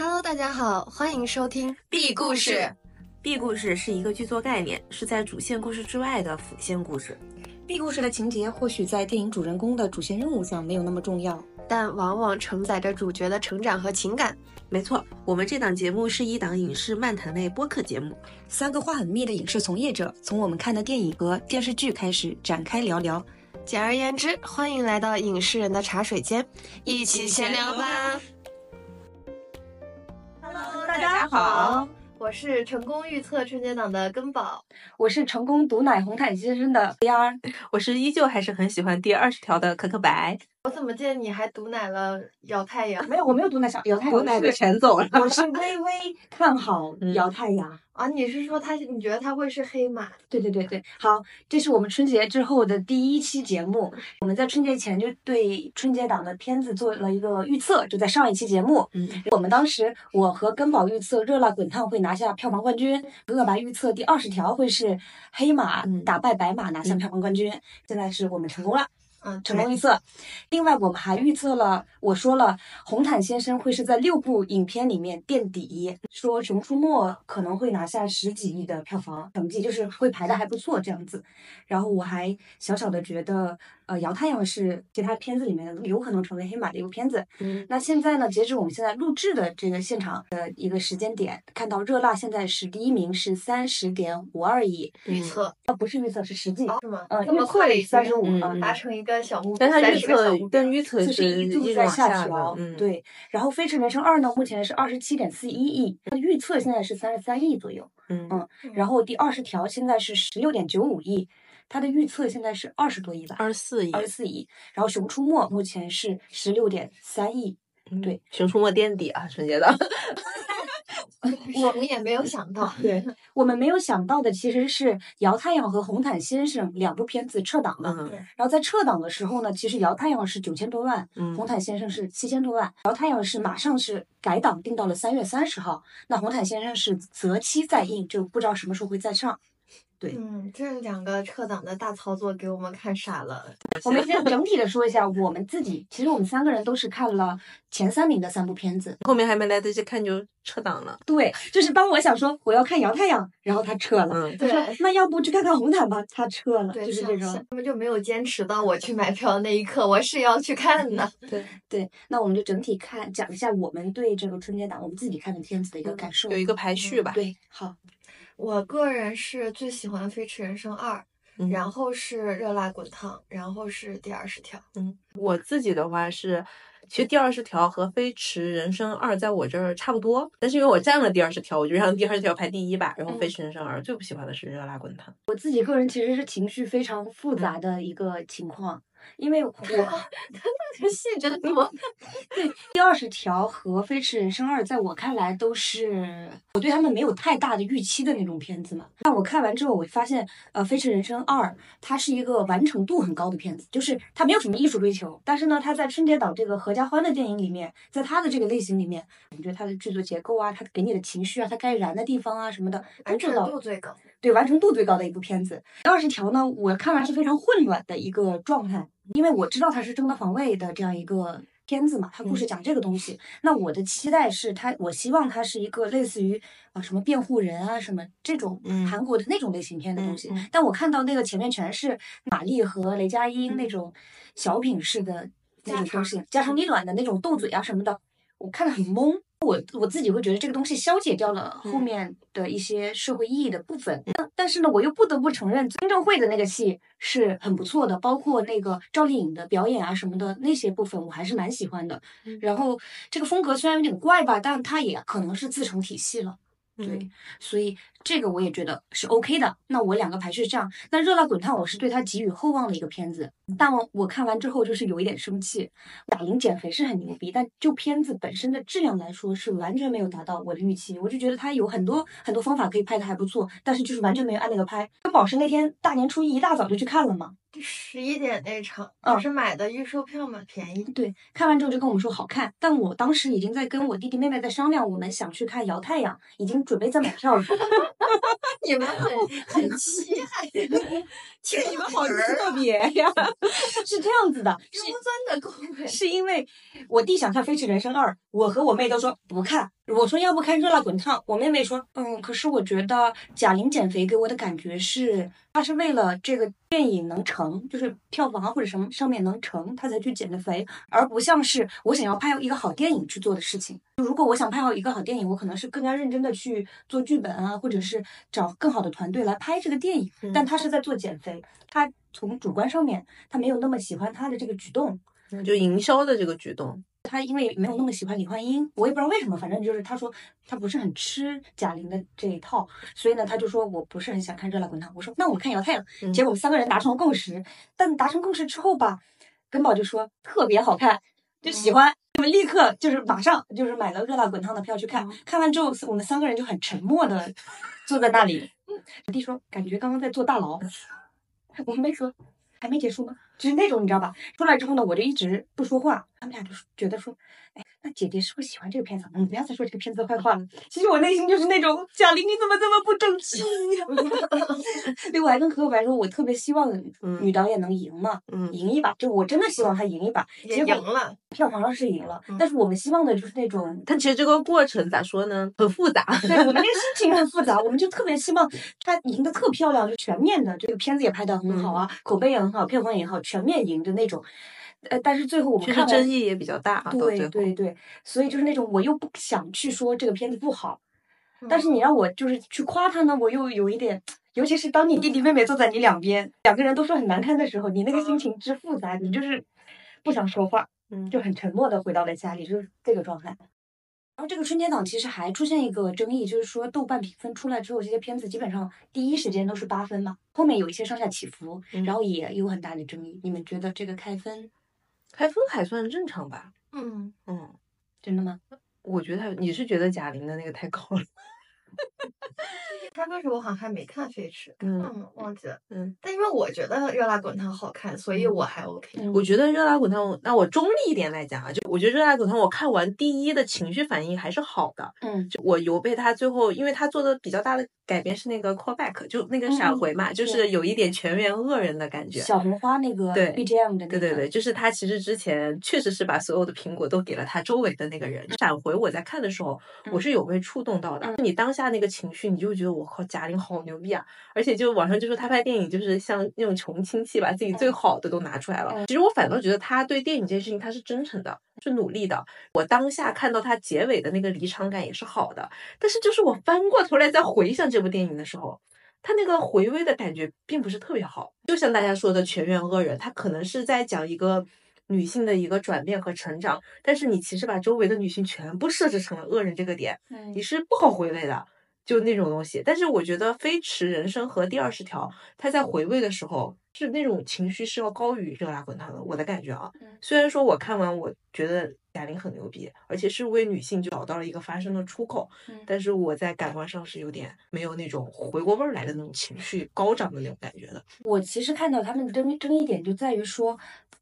Hello，大家好，欢迎收听 B 故事。B 故事是一个剧作概念，是在主线故事之外的辅线故事。B 故事的情节或许在电影主人公的主线任务上没有那么重要，但往往承载着主角的成长和情感。没错，我们这档节目是一档影视漫谈类播客节目。三个话很密的影视从业者，从我们看的电影和电视剧开始展开聊聊。简而言之，欢迎来到影视人的茶水间，一起闲聊吧。大家好，我是成功预测春节档的根宝，我是成功毒奶红毯先生的 VR，我是依旧还是很喜欢第二十条的可可白。我怎么见你还毒奶了姚太阳？没有，我没有毒奶小姚太阳，毒奶的全走了。我是微微看好 姚太阳。啊，你是说他？你觉得他会是黑马？对对对对，好，这是我们春节之后的第一期节目。我们在春节前就对春节档的片子做了一个预测，就在上一期节目，嗯，我们当时我和根宝预测《热辣滚烫》会拿下票房冠军，恶白预测第二十条会是黑马嗯打败白马拿下票房冠军。现在是我们成功了。嗯，成功预测。另外，我们还预测了，我说了，红毯先生会是在六部影片里面垫底，说《熊出没》可能会拿下十几亿的票房成绩，就是会排的还不错这样子。然后我还小小的觉得，呃，姚太阳是其他片子里面有可能成为黑马的一部片子。嗯，那现在呢，截止我们现在录制的这个现场的一个时间点，看到热辣现在是第一名，是三十点五二亿，预测啊，不是预测，是实际。是吗？嗯，这么预测快三十五达成一个小目标，但它预30个小测但预测就是一直在下下调，嗯，，对。然后《飞驰人生二》呢，目前是二十七点四一亿，它预测现在是三十三亿左右。嗯嗯然后第二十条现在是十六点九五亿，它的预测现在是二十多亿吧，二十四亿二。十四亿。然后《熊出没》目前是十六点三亿。嗯对，熊出没垫底啊，春节档。我们也没有想到，对我们没有想到的其实是《姚太阳》和《红毯先生》两部片子撤档了。嗯然后在撤档的时候呢，其实《姚太阳》是九千多万，嗯红毯先生是七千多万，姚太阳是马上是改档定到了三月三十号，那红毯先生是择期再映，就不知道什么时候会再上。对嗯，这两个撤档的大操作给我们看傻了。我们先整体的说一下，我们自己其实我们三个人都是看了前三名的三部片子。后面还没来得及看就撤档了。对，就是当我想说我要看姚太阳，然后他撤了。嗯，他说对那要不去看看红毯吧，他撤了，对，就是这种。他们就没有坚持到我去买票的那一刻，我是要去看的。对，对，那我们就整体看讲一下我们对这个春节档我们自己看的片子的一个感受。有一个排序吧。对，好，我个人是最喜欢《飞驰人生二》，嗯然后是《热辣滚烫》，然后是第二十条。嗯，我自己的话是，其实第二十条和《飞驰人生二》在我这儿差不多，但是因为我占了第二十条，我就让第二十条排第一吧。然后《飞驰人生二》最不喜欢的是《热辣滚烫》。我自己个人其实是情绪非常复杂的一个情况，因为我他那个戏真多。第二十条和《飞驰人生二》在我看来都是我对他们没有太大的预期的那种片子嘛。但我看完之后，我发现，呃，《飞驰人生二》它是一个完成度很高的片子，就是它没有什么艺术追求，但是呢，它在春节档这个合家欢的电影里面，在它的这个类型里面，我觉得它的制作结构啊，它给你的情绪啊，它该燃的地方啊什么的，都完成度最高。对完成度最高的一部片子。第二十条呢，我看完是非常混乱的一个状态，因为我知道它是正当防卫的这样一个片子嘛，它故事讲这个东西。那我的期待是它，我希望它是一个类似于啊什么辩护人啊什么这种嗯韩国的那种类型片的东西。但我看到那个前面全是马丽和雷佳音那种小品式的那种东西，家长里短的那种斗嘴啊什么的，我看得很懵。我我自己会觉得这个东西消解掉了后嗯面的一些社会意义的部分，但但是呢，我又不得不承认，金正会的那个戏是很不错的，包括那个赵丽颖的表演啊什么的那些部分，我还是蛮喜欢的。嗯然后这个风格虽然有点怪吧，但它也可能是自成体系了。对嗯，所以这个我也觉得是 OK 的。那我两个排序是这样，那《热辣滚烫》我是对它寄予厚望的一个片子，但我我看完之后就是有一点生气。哑铃减肥是很牛逼，但就片子本身的质量来说是完全没有达到我的预期。我就觉得它有很多很多方法可以拍的还不错，但是就是完全没有按那个拍。跟宝石那天大年初一一大早就去看了嘛，十一点那场，嗯只是买的预售票嘛，便宜。对，看完之后就跟我们说好看，但我当时已经在跟我弟弟妹妹在商量，我们想去看《摇太阳》，已经准备在买票了。你们很很稀罕，听你们好特别呀！是这样子的，是刁钻的恭维。是因为我弟想看《飞驰人生二》，我和我妹都说不看。我说要不看《热辣滚烫》，我妹妹说，嗯，可是我觉得贾玲减肥给我的感觉是，她是为了这个电影能成，就是票房啊或者什么上面能成，她才去减的肥，而不像是我想要拍一个好电影去做的事情。如果我想拍好一个好电影，我可能是更加认真的去做剧本啊，或者是找更好的团队来拍这个电影。但她是在做减肥，她从主观上面，他没有那么喜欢他的这个举动。就营销的这个举动，他因为没有那么喜欢李焕英，我也不知道为什么，反正就是他说他不是很吃贾玲的这一套，所以呢，他就说我不是很想看《热辣滚烫》。我说那我看《姚太阳》，结果我们三个人达成了共识。但达成共识之后吧，根宝就说特别好看，就喜欢，我们立刻就是马上就是买了《热辣滚烫》的票去看。看完之后，我们三个人就很沉默的坐在那里。我弟说感觉刚刚在坐大牢，我没说还没结束吗？就是那种你知道吧？出来之后呢，我就一直不说话。他们俩就觉得说，哎，那姐姐是不是喜欢这个片子？嗯，不要再说这个片子的坏话了。其实我内心就是那种贾玲，你怎么这么不争气呀？对，我还跟何可白说，我特别希望女导演能赢嘛，嗯，赢一把。就我真的希望她赢一把。也赢了，票房上是赢了，但是我们希望的就是那种。但其实这个过程咋说呢？很复杂。对，我们那个心情很复杂。我们就特别希望她赢得特漂亮，就全面的。这个片子也拍的很好啊，口碑也很好，票房也好，全面赢的那种。呃，但是最后我们看争议也比较大，对对对，所以就是那种我又不想去说这个片子不好，但是你让我就是去夸他呢，我又有一点，尤其是当你弟弟妹妹坐在你两边，两个人都说很难看的时候，你那个心情之复杂，你就是不想说话，嗯，就很沉默的回到了家里，就是这个状态。然后这个春节档其实还出现一个争议，就是说豆瓣评分出来之后，这些片子基本上第一时间都是八分嘛，后面有一些上下起伏，然后也有很大的争议。你们觉得这个开分？开分还算正常吧。嗯嗯，真的吗？我觉得你是觉得贾玲的那个太高了。开分时我好像还没看《飞驰》，嗯，忘记了。嗯，但因为我觉得《热辣滚烫》好看，所以我还 OK。我觉得《热辣滚烫》，那我中立一点来讲啊，就我觉得《热辣滚烫》，我看完第一的情绪反应还是好的。嗯，就我有被他最后，因为他做的比较大的改变是那个 callback，就那个闪回嘛，就是有一点全员恶人的感觉。小红花那个对 BGM 的，对对对，就是他其实之前确实是把所有的苹果都给了他周围的那个人。闪回我在看的时候，我是有被触动到的。你当下那个情绪，你就觉得我靠，贾玲好牛逼啊！而且就网上就说她拍电影就是像那种穷亲戚，把自己最好的都拿出来了。其实我反倒觉得她对电影这件事情她是真诚的，是努力的。我当下看到她结尾的那个离场感也是好的，但是就是我翻过头来再回想这部电影的时候，他那个回味的感觉并不是特别好。就像大家说的全员恶人，他可能是在讲一个女性的一个转变和成长，但是你其实把周围的女性全部设置成了恶人这个点，你是不好回味的。就那种东西，但是我觉得《飞驰人生》和《第二十条》，他在回味的时候是那种情绪是要高于《热辣滚烫》的。我的感觉啊，虽然说我看完，我觉得贾玲很牛逼，而且是为女性就找到了一个发声的出口，但是我在感官上是有点没有那种回过味儿来的那种情绪高涨的那种感觉的。我其实看到他们的争争议点就在于说，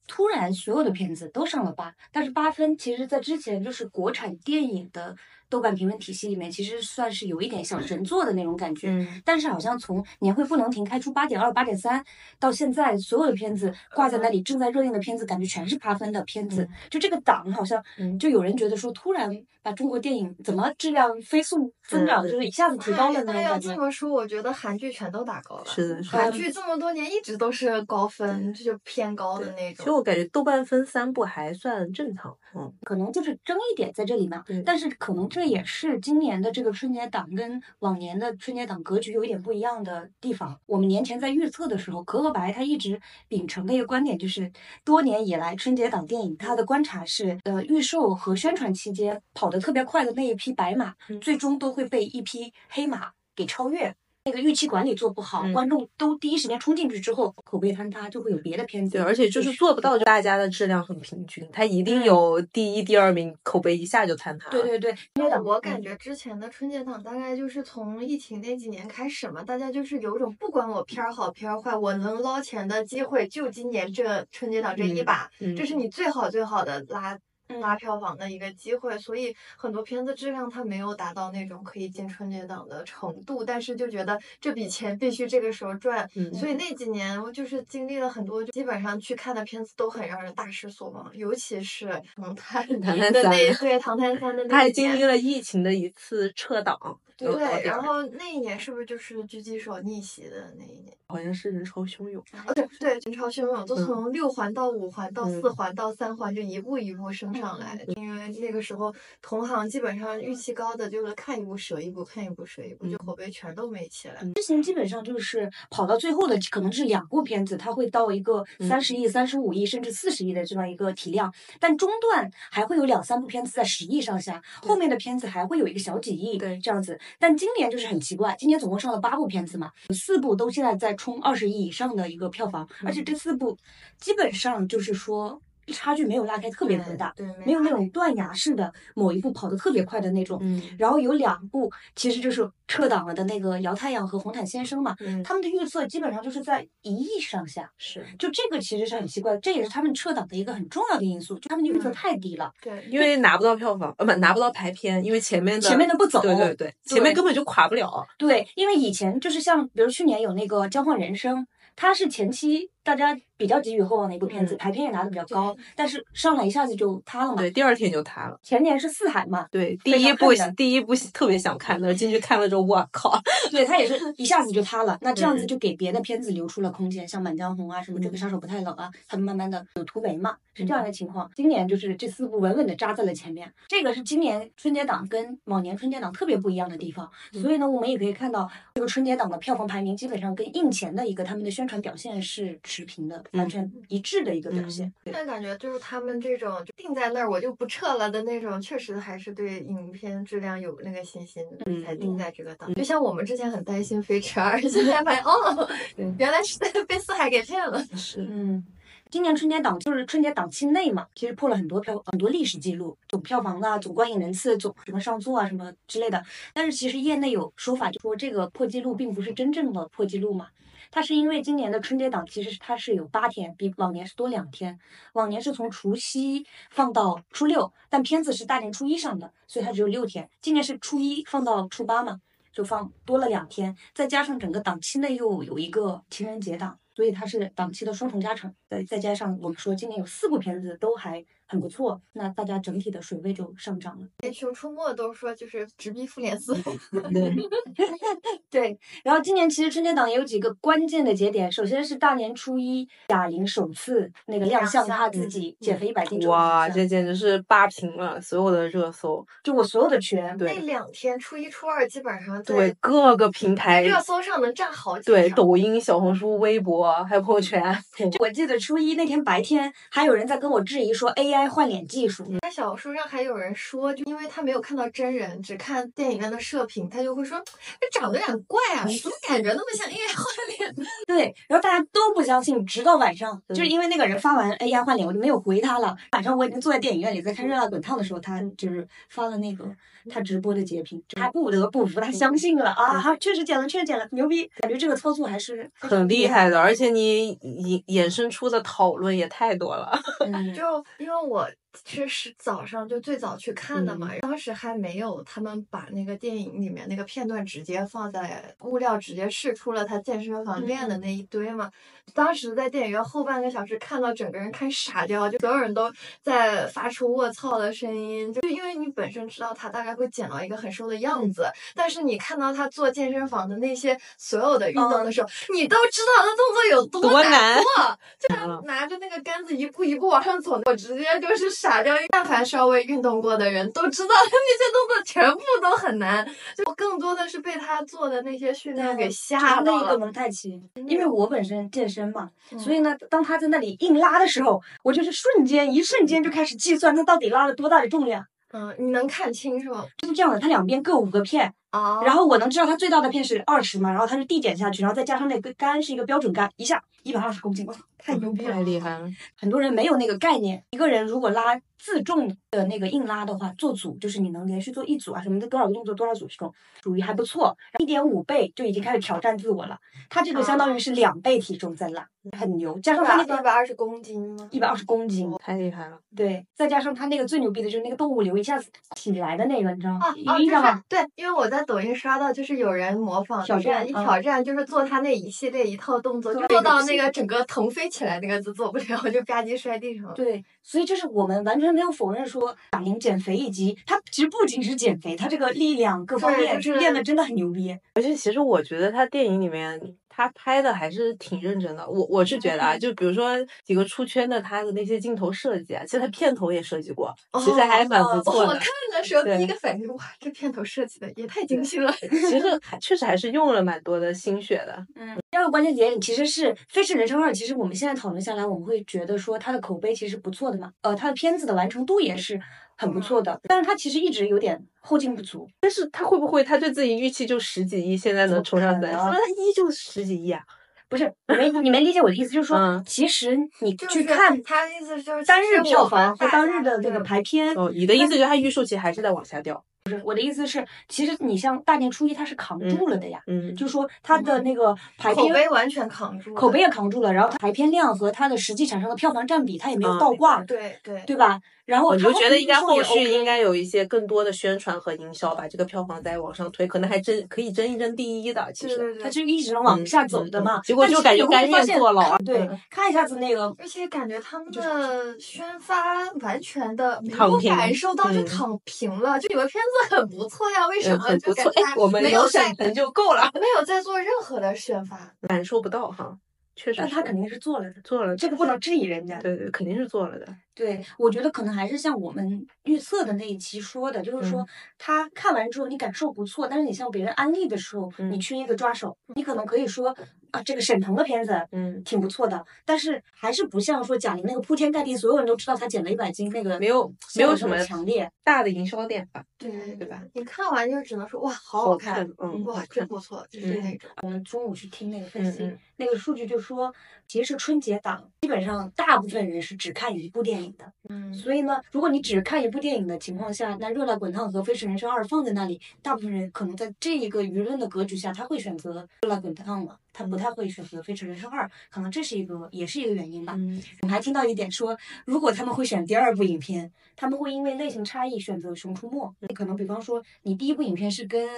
突然所有的片子都上了八，但是八分其实在之前就是国产电影的。豆瓣评分体系里面，其实算是有一点小神作的那种感觉。嗯。但是好像从年会不能停开出八点二、八点三，到现在所有的片子挂在那里正在热映的片子，感觉全是八分的片子。就这个档好像，就有人觉得说，突然把中国电影怎么质量飞速增长，就是一下子提高了那种感觉。要这么说，我觉得韩剧全都打高了。是的，韩剧这么多年一直都是高分，这就偏高的那种。其实我感觉豆瓣分三部还算正常。嗯。可能就是争议点在这里嘛。但是可能。这也是今年的这个春节档跟往年的春节档格局有一点不一样的地方。我们年前在预测的时候，可可白他一直秉承的一个观点就是，多年以来春节档电影他的观察是，呃，预售和宣传期间跑得特别快的那一匹白马，最终都会被一匹黑马给超越。那个预期管理做不好，观众都第一时间冲进去之后，口碑坍塌，就会有别的片子。对，而且就是做不到，就大家的质量很平均，它一定有第一、第二名，口碑一下就坍塌。对对对，因为我感觉之前的春节档大概就是从疫情那几年开始嘛，大家就是有种不管我片儿好片儿坏，我能捞钱的机会就今年这春节档这一把，这是你最好最好的拉。拉票房的一个机会，所以很多片子质量它没有达到那种可以进春节档的程度，但是就觉得这笔钱必须这个时候赚，所以那几年我就是经历了很多，基本上去看的片子都很让人大失所望，尤其是《唐探》的那对《唐探三》的那，他还经历了疫情的一次撤档。对，然后那一年是不是就是狙击手逆袭的那一年？好像是人潮汹涌。啊，对对，人潮汹涌，就从六环到五环到四环到三环，就一步一步升上来。因为那个时候同行基本上预期高的，就是看一部舍一部，看一部舍一部，就口碑全都没起来。之前基本上就是跑到最后的可能是两部片子，它会到一个三十亿、三十五亿甚至四十亿的这样一个体量，但中段还会有两三部片子在十亿上下，后面的片子还会有一个小几亿，对，这样子。但今年就是很奇怪，今年总共上了八部片子嘛，四部都现在在冲二十亿以上的一个票房，而且这四部基本上就是说。差距没有拉开特别特别大，对，没有那种断崖式的某一步跑得特别快的那种。嗯，然后有两部其实就是撤档了的那个《摇太阳》和《红毯先生》嘛，嗯，他们的预测基本上就是在一亿上下。是，就这个其实是很奇怪，这也是他们撤档的一个很重要的因素，就他们的预测太低了。对，因为拿不到票房，呃，不，拿不到排片，因为前面的前面的不走，对对对，前面根本就垮不了。对，因为以前就是像比如去年有那个《交换人生》，它是前期。大家比较寄予厚望的一部片子，排片也拿的比较高，但是上来一下子就塌了嘛。对，第二天就塌了。前年是四海嘛。对，第一部第一部特别想看的，进去看了之后，我靠！对他也是一下子就塌了。那这样子就给别的片子留出了空间，像《满江红》啊，什么《这个杀手不太冷》啊，他们慢慢的有突围嘛，是这样的情况。今年就是这四部稳稳的扎在了前面，这个是今年春节档跟往年春节档特别不一样的地方。所以呢，我们也可以看到这个春节档的票房排名基本上跟印前的一个他们的宣传表现是。持平的，完全一致的一个表现。但感觉就是他们这种定在那儿我就不撤了的那种，确实还是对影片质量有那个信心，才定在这个档。就像我们之前很担心《飞驰二》，现在发现哦，原来是被四海给骗了。是，嗯，今年春节档就是春节档期内嘛，其实破了很多票，很多历史记录，总票房啊，总观影人次，总什么上座啊，什么之类的。但是其实业内有说法，就说这个破纪录并不是真正的破纪录嘛。它是因为今年的春节档其实它是有八天，比往年是多两天。往年是从除夕放到初六，但片子是大年初一上的，所以它只有六天。今年是初一放到初八嘛，就放多了两天，再加上整个档期内又有一个情人节档，所以它是档期的双重加成。再再加上我们说今年有四部片子都还。很不错，那大家整体的水位就上涨了。连《熊出没都说就是直逼复联四，对。然后今年其实春节档也有几个关键的节点，首先是大年初一，贾玲首次那个亮相，她自己减肥一百斤。哇，这简直是霸屏了所有的热搜，就我所有的圈。对，那两天初一、初二基本上对各个平台热搜上能占好几。对，抖音、小红书、微博还有朋友圈。我记得初一那天白天还有人在跟我质疑说 AI。换脸技术，在小说上还有人说，就因为他没有看到真人，只看电影院的射频，他就会说，这长得有点怪啊，怎么感觉那么像 AI 换脸？对，然后大家都不相信，直到晚上，就是因为那个人发完 AI 换脸，我就没有回他了。晚上我已经坐在电影院里在看《热辣滚烫》的时候，他就是发了那个他直播的截屏，他不得不服，他相信了啊，确实剪了，确实剪了，牛逼！感觉这个操作还是很厉害的，而且你衍衍生出的讨论也太多了，就因为。我其实是早上就最早去看的嘛，当时还没有他们把那个电影里面那个片段直接放在物料，直接试出了他健身房练的那一堆嘛。当时在电影院后半个小时看到整个人看傻掉，就所有人都在发出卧槽的声音，就因为你本身知道他大概会减到一个很瘦的样子，但是你看到他做健身房的那些所有的运动的时候，你都知道他动作有多难做，就他拿着那个杆子一步一步往上走，我直接就是傻掉。但凡稍微运动过的人都知道，那些动作全部都很难，就更多的是被他做的那些训练给吓到了。那个蒙太奇，因为我本身健身。身嘛，所以呢，当他在那里硬拉的时候，我就是瞬间一瞬间就开始计算他到底拉了多大的重量。嗯，你能看清是吧？就是这样的，他两边各五个片啊，然后我能知道他最大的片是二十嘛，然后他是递减下去，然后再加上那个杆是一个标准杆，一下一百二十公斤，我操，太牛逼了，太厉害了。很多人没有那个概念，一个人如果拉自重的那个硬拉的话，做组就是你能连续做一组啊什么的，多少个动作多少组这种，属于还不错。一点五倍就已经开始挑战自我了，他这个相当于是两倍体重在拉，很牛。加上他那一个百二十公斤吗？一百二十公斤，太厉害了。对，再加上他那个最牛逼的就是那个动物流一下子起来的那个，你知道吗？啊啊，就是？对，因为我在抖音刷到，就是有人模仿挑战一挑战，就是做他那一系列一套动作，就做到那个整个腾飞起来那个字做不了，就吧唧摔地上了。对，所以就是我们完全没有否认说贾玲减肥以及她其实不仅是减肥，她这个力量各方面练的真的很牛逼。而且其实我觉得她电影里面他拍的还是挺认真的。我我是觉得啊，就比如说几个出圈的他的那些镜头设计啊，其实他片头也设计过，其实还蛮不哦错的。我看的时候第一个反应，哇，这片头设计的也太精心了。其实还确实还是用了蛮多的心血的。嗯，第二个关键点其实是《飞驰人生二》，其实我们现在讨论下来，我们会觉得说它的口碑其实不错的嘛，呃，它的片子的完成度也是很不错的，但是他其实一直有点后劲不足。但是他会不会他对自己预期就十几亿，现在能冲上三？那他一就十几亿啊！不是，你没你没理解我的意思，就是说，嗯其实你去看他的意思就是单日票房和当日的那个排片，哦，你的意思就是他预售期还是在往下掉？我的意思是，其实你像大年初一他是扛住了的呀，嗯，就是说他的那个排口片碑完全扛住了，口碑也扛住了，然后它排片量和它的实际产生的票房占比，它也没有嗯倒挂，对对对吧？然后我就觉得应该后续应该有一些更多的宣传和营销，把这个票房再往上推，可能还真可以争一争第一的。其实，对对对。它就一直能往下走的嘛。嗯结果就感觉甘发现愿坐牢啊对嗯，看一下子那个而且感觉他们的宣发完全的没有感受到就嗯躺平了，就你们片子很不错呀，为什嗯，么很不错。就感觉哎，我们没有在有沈腾就够了，没有在做任何的宣发？感受不到哈。确实是，但他肯定是做了的，做了，这个不能质疑人家。对对，肯定是做了的。对，我觉得可能还是像我们预测的那一期说的，就是说嗯他看完之后你感受不错，但是你向别人安利的时候，你嗯缺一个抓手，你可能可以说啊，这个沈腾的片子嗯，挺不错的，但是还是不像说贾玲那个铺天盖地，所有人都知道她减了一百斤那个没有没有什么强烈。大的营销点吧？对对吧？你看完就只能说哇，好好看，嗯哇真不错，就是嗯那种。我们中午去听那个分析，那个数据就说，其实春节档基本上大部分人是只看一部电影的。嗯，所以呢，如果你只看一部电影的情况下，那《热辣滚烫》和《飞驰人生二》放在那里，大部分人可能在这一个舆论的格局下，他会选择《热辣滚烫》嘛，他不太会选择《飞驰人生二》，可能这是一个也是一个原因吧。嗯我们还听到一点说，如果他们会选第二部影片，他们会因为类型差异选择《熊出没》。可能比方说，你第一部影片是跟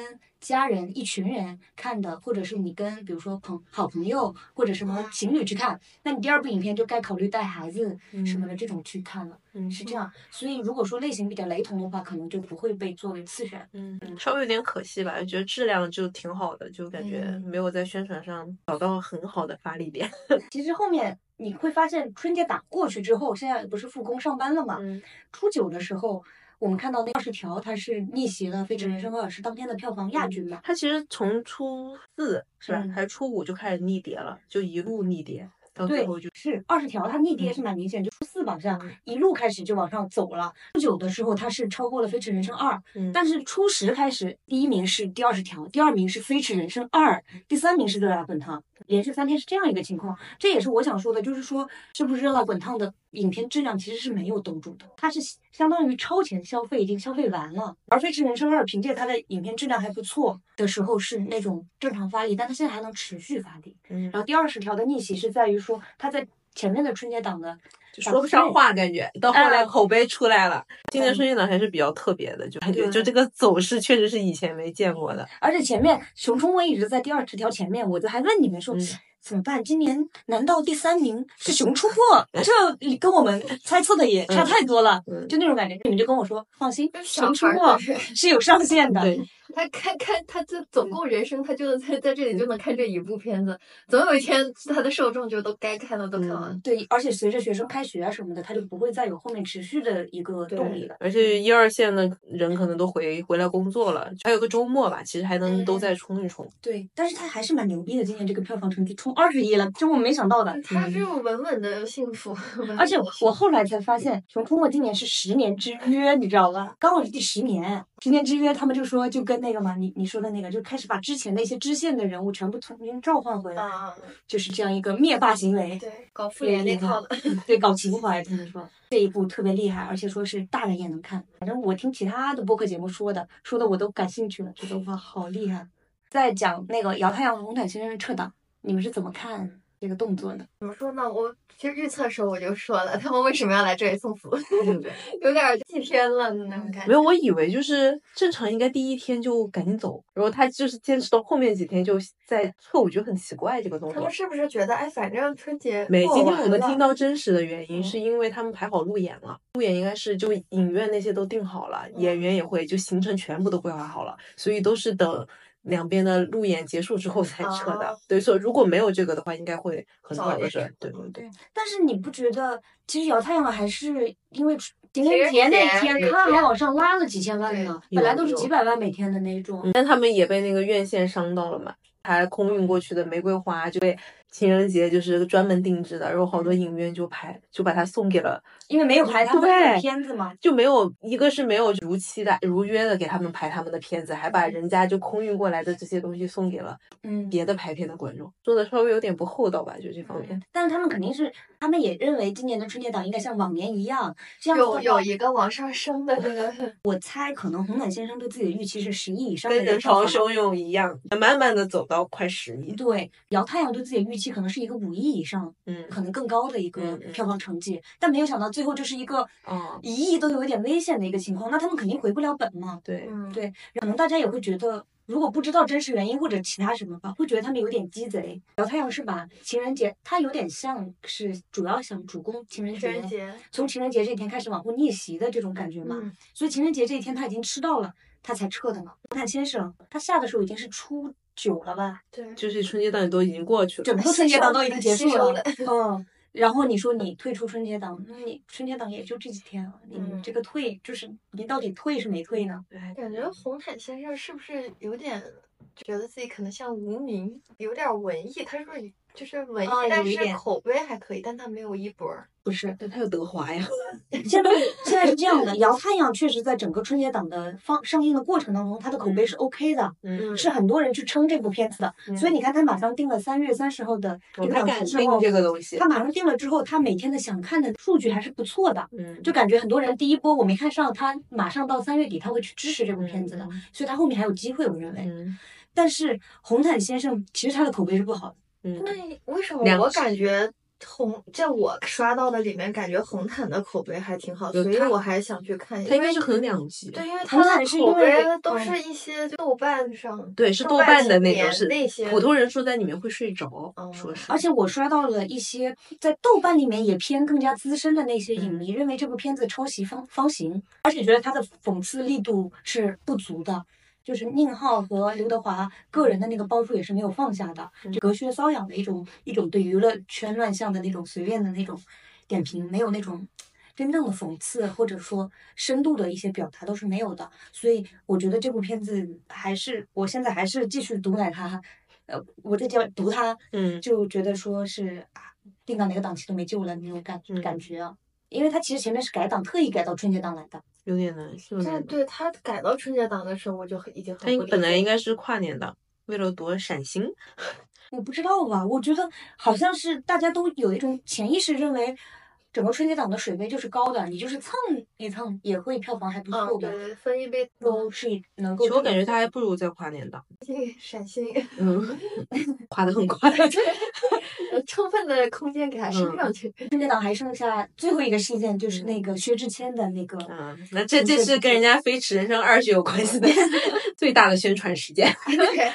家人一群人看的，或者是你跟比如说朋好朋友或者什么情侣去看，那你第二部影片就该考虑带孩子什么的这种去看了。嗯是这样，所以如果说类型比较雷同的话，可能就不会被作为次选。嗯，稍微有点可惜吧，我觉得质量就挺好的，就感觉嗯没有在宣传上找到很好的发力点。其实后面你会发现，春节档过去之后，现在不是复工上班了嘛？嗯初九的时候，我们看到那二十条，它是逆袭了《飞驰人生二》，是当天的票房亚军嘛？它其实从初四是吧，嗯还是初五就开始逆跌了，就一路逆跌，到最对后就，是二十条，它逆跌是蛮明显，就初四吧，好像一路开始就往上走了。初九的时候，它是超过了《飞驰人生二》，嗯但是初十开始，第一名是第二十条，第二名是《飞驰人生二》，第三名是《热辣滚烫》，连续三天是这样一个情况。这也是我想说的，就是说，是不是《热辣滚烫》的影片质量其实是没有兜住的，它是相当于超前消费，已经消费完了。而《飞驰人生二》凭借它的影片质量还不错的时候是那种正常发力，但它现在还能持续发力。嗯然后第二十条的逆袭是在于说，它在前面的春节档的就说不上话，感觉到后来哎口碑出来了。今年嗯春节档还是比较特别的，就感觉就这个走势确实是以前没见过的。而且前面《熊出没》一直在第二十条前面，我就还问你们说。嗯怎么办？今年难道第三名是《熊出没 》？这跟我们猜测的也差太多了，嗯就那种感觉。你们就跟我说，放心，《熊出没是有上限的。对，他看看他这总共人生，他就能在在这里就能看这一部片子，总有一天他的受众就都该看的都看完。对，而且随着学生开学啊什么的，他就不会再有后面持续的一个动力了。而且一二线的人可能都回回来工作了，还有个周末吧，其实还能都再冲一冲。对，但是他还是蛮牛逼的，今年这个票房成绩冲二十亿了，这我没想到的。他这种稳稳的幸福，而且我后来才发现，《熊出没》今年是十年之约，你知道吧？刚好是第十年。十年之约，他们就说就跟那个嘛，你你说的那个，就开始把之前的一些支线的人物全部重新召唤回来，啊，就是这样一个灭霸行为。对，搞复联那套的。对，搞情怀，他们说这一部特别厉害，而且说是大人也能看。反正我听其他的播客节目说的，说的我都感兴趣了，觉得哇，好厉害。在讲那个姚太阳和红毯先生撤档，你们是怎么看这个动作呢？怎么说呢？我其实预测的时候我就说了，他们为什么要来这里送福，嗯 有点儿祭天了那种感觉。没有，我以为就是正常应该第一天就赶紧走，然后他就是坚持到后面几天就在错，我觉得很奇怪这个动作他们。是不是觉得，哎，反正春节没，今天我们听到真实的原因，嗯是因为他们排好路演了，路演应该是就影院那些都定好了，演员也会就行程全部都规划好了，所以都是等两边的路演结束之后才撤的。哦对，所以如果没有这个的话，应该会很早的事。对对对，但是你不觉得其实姚太阳还是因为情情人节那人节那天他还往上拉了几千万呢，本来都是几百万每天的那种。但他们也被那个院线伤到了嘛，还空运过去的玫瑰花就被情人节就是专门定制的，然后好多影院就拍就把它送给了。因为没有拍他们的片子嘛，就没有一个是没有如期的如约的给他们拍他们的片子，还把人家就空运过来的这些东西送给了嗯，别的排片的观众，做的稍微有点不厚道吧，就这方面。但是他们肯定是，他们也认为今年的春节档应该像往年一样，这样子的有有一个往上升的那个，我猜可能红毯先生对自己的预期是十亿以上的跟人。潮汹涌一样，慢慢的走到快十亿。对，姚太阳对自己的预期可能是一个五亿以上，嗯，可能更高的一个票房成绩，但没有想到最后就是一个嗯，一亿都有一点危险的一个情况，那他们肯定回不了本嘛。对，嗯，对，可能大家也会觉得，如果不知道真实原因或者其他什么吧，会觉得他们有点鸡贼。姚太阳是把情人节，他有点像是主要想主攻情人节，情人节，从情人节这一天开始往后逆袭的这种感觉嘛。嗯，所以情人节这一天他已经吃到了，他才撤的嘛。红毯先生他下的时候已经是初九了吧，对，就是春节档都已经过去了。整个春节档都已经结束了。嗯，然后你说你退出春节档，那你春节档也就这几天了，你嗯这个退就是你到底退是没退呢？对，感觉红毯先生是不是有点觉得自己可能像无名，有点文艺？他是不是就是文艺，但是口碑还可以，但他没有一波儿。不是，但他有德华呀。现在现在是这样的，摇太阳确实在整个春节档的放上映的过程当中，它的口碑是 OK 的，嗯，是很多人去撑这部片子的。嗯所以你看，他马上定了三月三十号的这个档期之后，定这个东西他。马上定了之后，他每天的想看的数据还是不错的。嗯，就感觉很多人第一波我没看上，他马上到三月底他会去支持这部片子的，嗯所以他后面还有机会，我认为。嗯但是红毯先生其实他的口碑是不好的，嗯，那为什么我感觉红在我刷到的里面，感觉红毯的口碑还挺好，所以我还想去看一下。它应该是很两极。对，因为红它的口毯是因为碑都嗯是一些豆瓣上对，是豆瓣的那种，是那些普通人说在里面会睡着，嗯说是。而且我刷到了一些在豆瓣里面也偏更加资深的那些影迷，认为这部片子抄袭方方形，而且觉得它的讽刺力度是不足的。就是宁浩和刘德华个人的那个包袱也是没有放下的，就隔靴搔痒的一种一种对娱乐圈乱象的那种随便的那种点评，没有那种真正的讽刺或者说深度的一些表达都是没有的。所以我觉得这部片子还是我现在还是继续毒奶它，呃，我在叫毒它，嗯就觉得说是啊，定到哪个档期都没救了那种感嗯感觉啊。因为它其实前面是改档，特意改到春节档来的。有点难，是有点难。但对他改到春节档的时候，我就很已经很他本来应该是跨年档，为了夺闪星。我不知道吧，我觉得好像是大家都有一种潜意识认为，整个春节档的水位就是高的，你就是蹭一蹭也会票房还不嗯，错的，分一杯都是能够其实我感觉他还不如在跨年档，闪星，嗯，跨的很快。呃充分的空间给他升嗯上去。春节档还剩下最后一个事件，就是那个薛之谦的那个，嗯，那这这是跟人家《飞驰人生二》是有关系的 最大的宣传事件。对，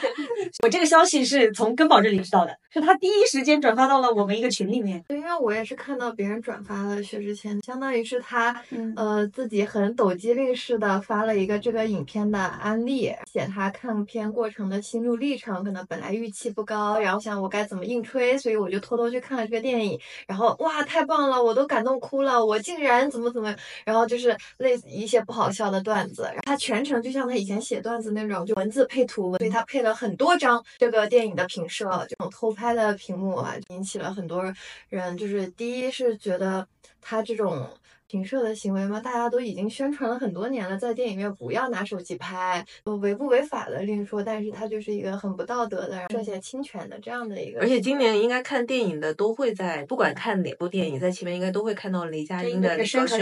我这个消息是从根宝这里知道的，是他第一时间转发到了我们一个群里面。对，因为我也是看到别人转发了薛之谦，相当于是他嗯呃自己很抖机灵似的发了一个这个影片的安利，写他看片过程的心路历程，可能本来预期不高，然后想我该怎么硬吹，所以我就偷偷去看了这个电影，然后哇太棒了，我都感动哭了，我竟然怎么怎么，然后就是类似一些不好笑的段子，然后他全程就像他以前写段子那种，就文字配图，所以他配了很多张这个电影的评摄，这种偷拍的屏幕啊，引起了很多人，就是第一是觉得他这种。评社的行为吗？大家都已经宣传了很多年了，在电影院不要拿手机拍，违不违法的另说，但是它就是一个很不道德的、涉嫌侵权的这样的一个。而且今年应该看电影的都会在，不管看哪部电影，在前面应该都会看到雷佳音的那个宣传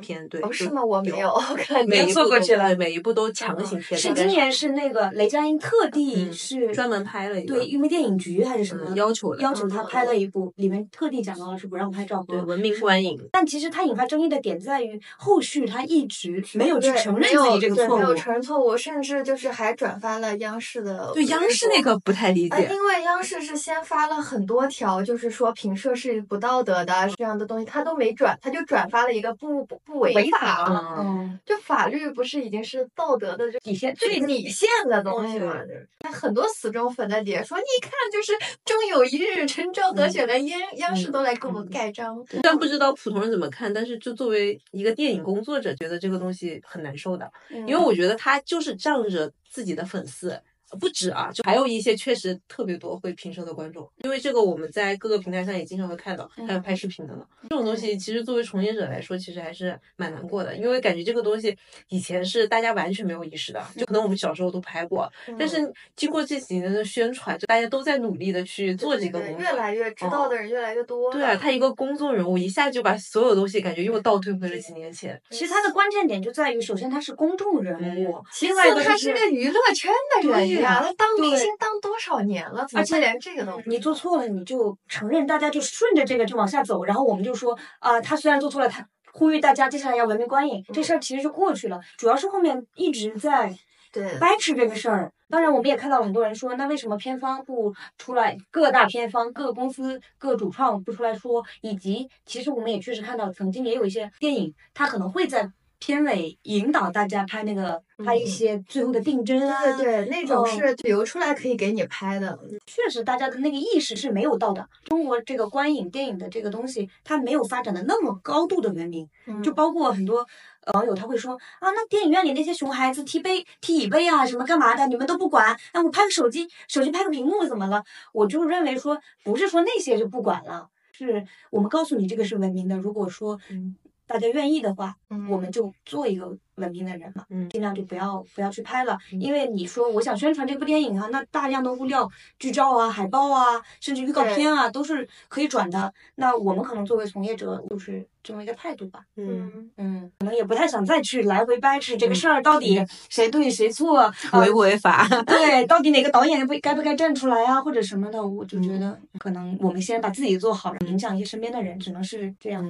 片，对。哦，是吗？我没有看，每一部过去了，每一部都强行贴。是今年是那个雷佳音特地是专门拍了一个，对，因为电影局还是什么要求要求他拍了一部，里面特地讲到了是不让拍照对，文明观影。但其实他引发争议的点在于，后续他一直没有去承认自己这个错误，没有承认错误，甚至就是还转发了央视的。对央视那个不太理解，因为央视是先发了很多条，就是说评社是不道德的这样的东西，他都没转，他就转发了一个不不违法，嗯，就法律不是已经是道德的底线最底线的东西吗？那很多死忠粉的底下说，你看，就是终有一日，陈昭德选的央央视都来给我们盖章。虽然不知道普通人怎么看，但是就作为一个电影工作者，觉得这个东西很难受的，因为我觉得他就是仗着自己的粉丝。不止啊，就还有一些确实特别多会评社的观众，因为这个我们在各个平台上也经常会看到，还有拍视频的呢。这种东西其实作为从业者来说，其实还是蛮难过的，因为感觉这个东西以前是大家完全没有意识的，就可能我们小时候都拍过，但是经过这几年的宣传，就大家都在努力的去做这个东西，越来越知道的人越来越多。对啊，他一个公众人物一下就把所有东西感觉又倒退回了几年前。其实他的关键点就在于，首先他是公众人物，其次他是个娱乐圈的人呀，他当明星。当多少年了？而且连这个都你做错了，你就承认，大家就顺着这个就往下走。然后我们就说啊，他虽然做错了，他呼吁大家接下来要文明观影，这事儿其实就过去了。主要是后面一直在对掰扯这个事儿。当然，我们也看到了很多人说，那为什么片方不出来？各大片方、各公司、各主创不出来说？以及，其实我们也确实看到，曾经也有一些电影，它可能会在。片尾引导大家拍那个拍一些最后的定帧啊，对对，那种是留出来可以给你拍的。确实，大家的那个意识是没有到的。中国这个观影电影的这个东西，它没有发展的那么高度的文明。就包括很多网友他会说啊，那电影院里那些熊孩子踢杯踢椅背啊，什么干嘛的，你们都不管？那我拍个手机，手机拍个屏幕怎么了？我就认为说，不是说那些就不管了，是我们告诉你这个是文明的。如果说，嗯。大家愿意的话，我们就做一个文明的人嘛，嗯尽量就不要不要去拍了。因为你说我想宣传这部电影啊，那大量的物料、剧照啊、海报啊，甚至预告片啊，都是可以转的。那我们可能作为从业者，就是。这么一个态度吧，嗯嗯，可能也不太想再去来回掰扯这个事儿到底谁对谁错，违不违法？对，到底哪个导演不该不该站出来啊，或者什么的，我就觉得可能我们先把自己做好，影响一些身边的人，只能是这样。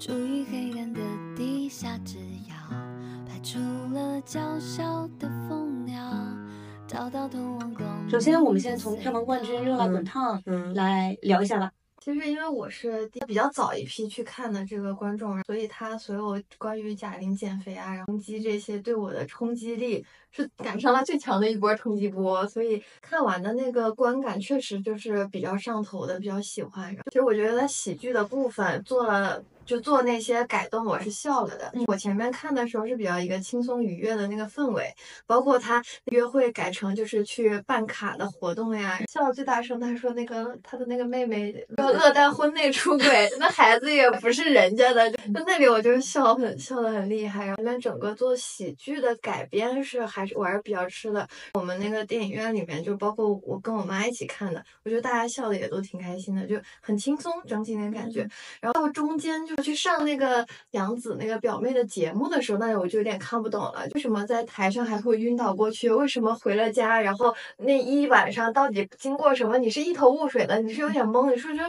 首先，我们先从票房冠军《热辣滚烫》来聊一下吧。其实因为我是比较早一批去看的这个观众，所以他所有关于贾玲减肥啊、冲击这些对我的冲击力是赶上了最强的一波冲击波，所以看完的那个观感确实就是比较上头的，比较喜欢。其实我觉得喜剧的部分做了。就做那些改动，我是笑了的。我前面看的时候是比较一个轻松愉悦的那个氛围，包括他约会改成就是去办卡的活动呀，笑的最大声。他说那个他的那个妹妹说乐蛋婚内出轨，那孩子也不是人家的，就那里我就笑很笑的很厉害。然后里面整个做喜剧的改编是还是我还是比较吃的。我们那个电影院里面就包括我跟我妈一起看的，我觉得大家笑的也都挺开心的，就很轻松整体那感觉。然后到中间就。去上那个杨紫那个表妹的节目的时候，那我就有点看不懂了。为什么在台上还会晕倒过去？为什么回了家，然后那一晚上到底经过什么？你是一头雾水的，你是有点懵。你说说。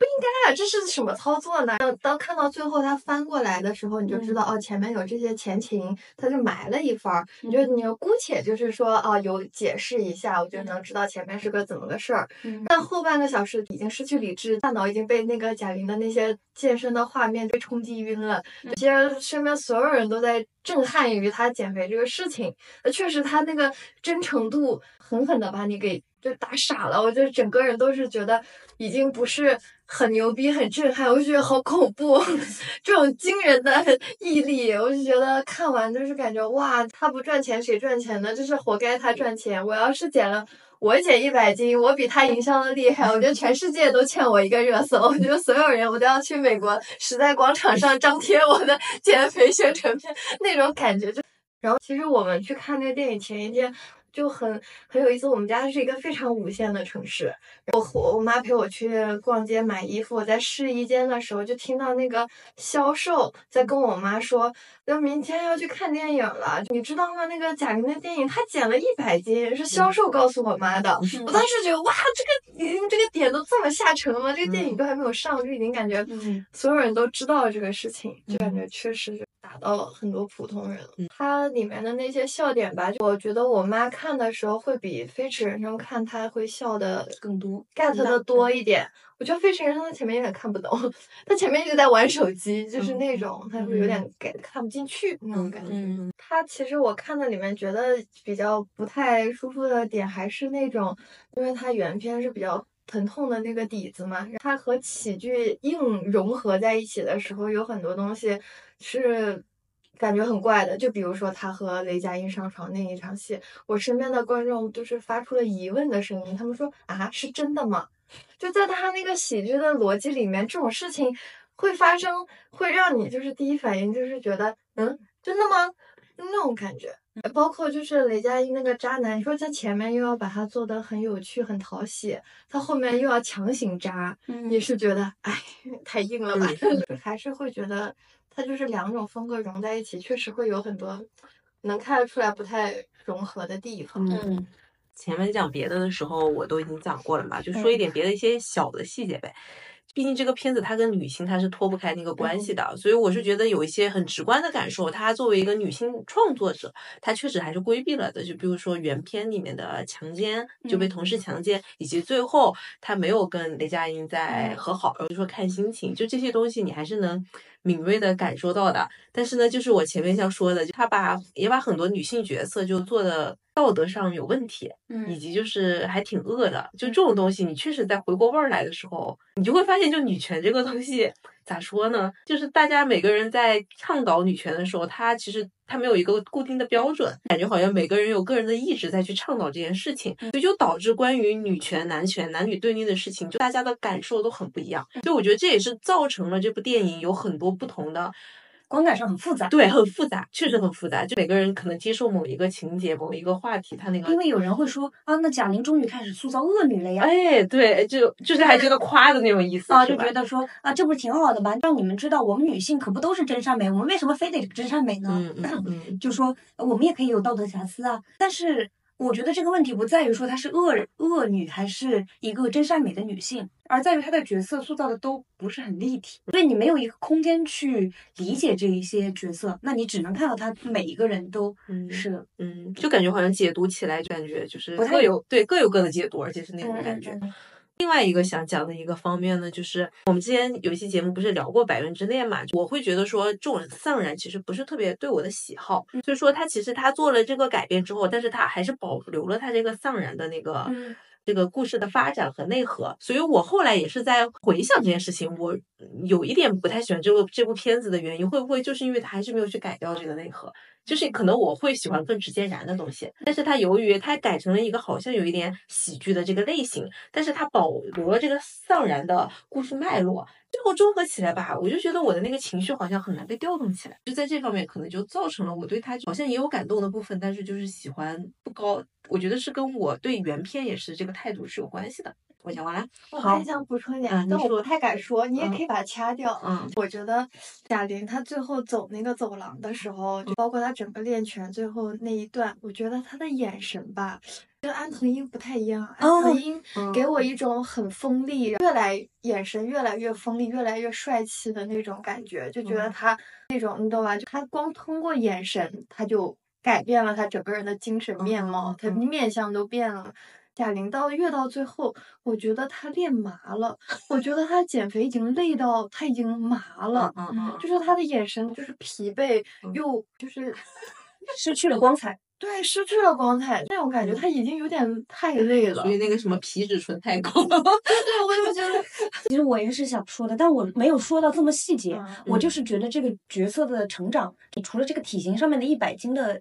不应该啊！这是什么操作呢？当当看到最后他翻过来的时候，你就知道哦，前面有这些前情，他就埋了一番儿。你就你姑且就是说哦，有解释一下，我就能知道前面是个怎么个事儿。但后半个小时已经失去理智，大脑已经被那个贾玲的那些健身的画面被冲击晕了。其实身边所有人都在震撼于他减肥这个事情。那确实，他那个真诚度狠狠的把你给。就打傻了，我就整个人都是觉得已经不是很牛逼、很震撼，我就觉得好恐怖，这种惊人的毅力，我就觉得看完就是感觉哇，他不赚钱谁赚钱呢？就是活该他赚钱。我要是减了我减一百斤，我比他营销的厉害，我觉得全世界都欠我一个热搜，我觉得所有人我都要去美国时代广场上张贴我的减肥宣传片，那种感觉就。然后其实我们去看那个电影前一天。就很很有意思。我们家是一个非常无线的城市。我我我妈陪我去逛街买衣服，我在试衣间的时候就听到那个销售在跟我妈说，就明天要去看电影了，你知道吗？那个贾玲的电影她减了一百斤，是销售告诉我妈的。我当时觉得哇，这个这个点都这么下沉了，这个电影都还没有上，就已经感觉所有人都知道了这个事情，就感觉确实。打到很多普通人，它里面的那些笑点吧，我觉得我妈看的时候会比《飞驰人生》看，她会笑的更多，get 的多一点。我觉得《飞驰人生》他前面有点看不懂，他前面一直在玩手机，就是那种他会有点给看不进去那种感觉。他其实我看的里面觉得比较不太舒服的点，还是那种，因为他原片是比较疼痛的那个底子嘛，他和喜剧硬融合在一起的时候，有很多东西。是感觉很怪的，就比如说他和雷佳音上床那一场戏，我身边的观众就是发出了疑问的声音，他们说啊，是真的吗？就在他那个喜剧的逻辑里面，这种事情会发生，会让你就是第一反应就是觉得，嗯，真的吗？那种感觉。包括就是雷佳音那个渣男，你说他前面又要把他做的很有趣、很讨喜，他后面又要强行渣，你是觉得，哎，太硬了吧？还是会觉得。他就是两种风格融在一起，确实会有很多能看得出来不太融合的地方。嗯，前面讲别的的时候我都已经讲过了嘛，就说一点别的一些小的细节呗。毕竟这个片子它跟女性它是脱不开那个关系的，所以我是觉得有一些很直观的感受。她作为一个女性创作者，她确实还是规避了的。就比如说原片里面的强奸，就被同事强奸，以及最后她没有跟雷佳音在和好，而是说看心情，就这些东西你还是能敏锐的感受到的。但是呢，就是我前面想说的，她把也把很多女性角色就做的。道德上有问题，以及就是还挺恶的，就这种东西，你确实在回过味儿来的时候，你就会发现，就女权这个东西咋说呢？就是大家每个人在倡导女权的时候，他其实他没有一个固定的标准，感觉好像每个人有个人的意志在去倡导这件事情，所以就导致关于女权、男权、男女对立的事情，就大家的感受都很不一样。所以我觉得这也是造成了这部电影有很多不同的。观感上很复杂，对，很复杂，确实很复杂。就每个人可能接受某一个情节、某一个话题，他那个。因为有人会说啊，那贾玲终于开始塑造恶女了呀。哎，对，就就是还觉得夸的那种意思啊，就觉得说啊，这不是挺好的吗？让你们知道，我们女性可不都是真善美，我们为什么非得真善美呢？嗯嗯嗯，就说我们也可以有道德瑕疵啊，但是。我觉得这个问题不在于说她是恶恶女还是一个真善美的女性，而在于她的角色塑造的都不是很立体，所以你没有一个空间去理解这一些角色，那你只能看到她每一个人都是，嗯，就感觉好像解读起来就感觉就是各有对各有各的解读，而且是那种感觉。另外一个想讲的一个方面呢，就是我们之前有一期节目不是聊过《百元之恋》嘛？我会觉得说这种丧然其实不是特别对我的喜好，所以说他其实他做了这个改变之后，但是他还是保留了他这个丧然的那个这个故事的发展和内核。所以我后来也是在回想这件事情，我有一点不太喜欢这个这部片子的原因，会不会就是因为他还是没有去改掉这个内核？就是可能我会喜欢更直接燃的东西，但是它由于它改成了一个好像有一点喜剧的这个类型，但是它保留了这个丧然的故事脉络，最后综合起来吧，我就觉得我的那个情绪好像很难被调动起来，就在这方面可能就造成了我对他好像也有感动的部分，但是就是喜欢不高，我觉得是跟我对原片也是这个态度是有关系的。我讲完了，我还想补充点，但我不太敢说，你也可以把它掐掉。嗯，我觉得贾玲她最后走那个走廊的时候，就包括她整个练拳最后那一段，我觉得她的眼神吧，跟安藤英不太一样。安藤英给我一种很锋利，越来眼神越来越锋利，越来越帅气的那种感觉，就觉得他那种你懂吧？就他光通过眼神，他就改变了他整个人的精神面貌，他面相都变了。贾玲到越到最后，我觉得她练麻了。我觉得她减肥已经累到她已经麻了，就是她的眼神就是疲惫，又就是失去了光彩。对，失去了光彩那种感觉，他已经有点太累了。所以那个什么皮质醇太高了。对对，我就觉得，其实我也是想说的，但我没有说到这么细节。我就是觉得这个角色的成长，你除了这个体型上面的一百斤的。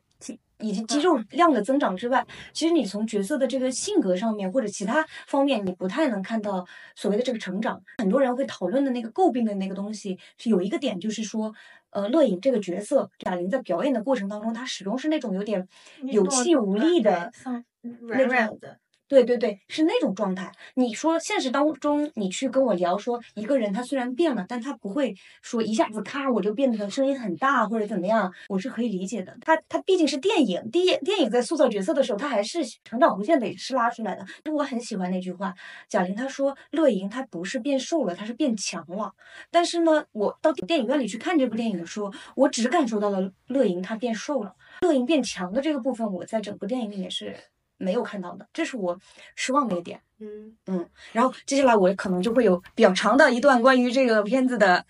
以及肌肉量的增长之外，其实你从角色的这个性格上面或者其他方面，你不太能看到所谓的这个成长。很多人会讨论的那个诟病的那个东西，是有一个点，就是说，呃，乐颖这个角色，贾玲在表演的过程当中，她始终是那种有点有气无力的像软软的。对对对，是那种状态。你说现实当中，你去跟我聊说一个人他虽然变了，但他不会说一下子咔我就变得声音很大或者怎么样，我是可以理解的。他他毕竟是电影，电电影在塑造角色的时候，他还是成长弧线得是拉出来的。我很喜欢那句话，贾玲她说乐莹她不是变瘦了，她是变强了。但是呢，我到电影院里去看这部电影的时候，我只感受到了乐莹她变瘦了，乐莹变强的这个部分，我在整部电影里面是。没有看到的，这是我失望的一点。嗯嗯，然后接下来我可能就会有比较长的一段关于这个片子的，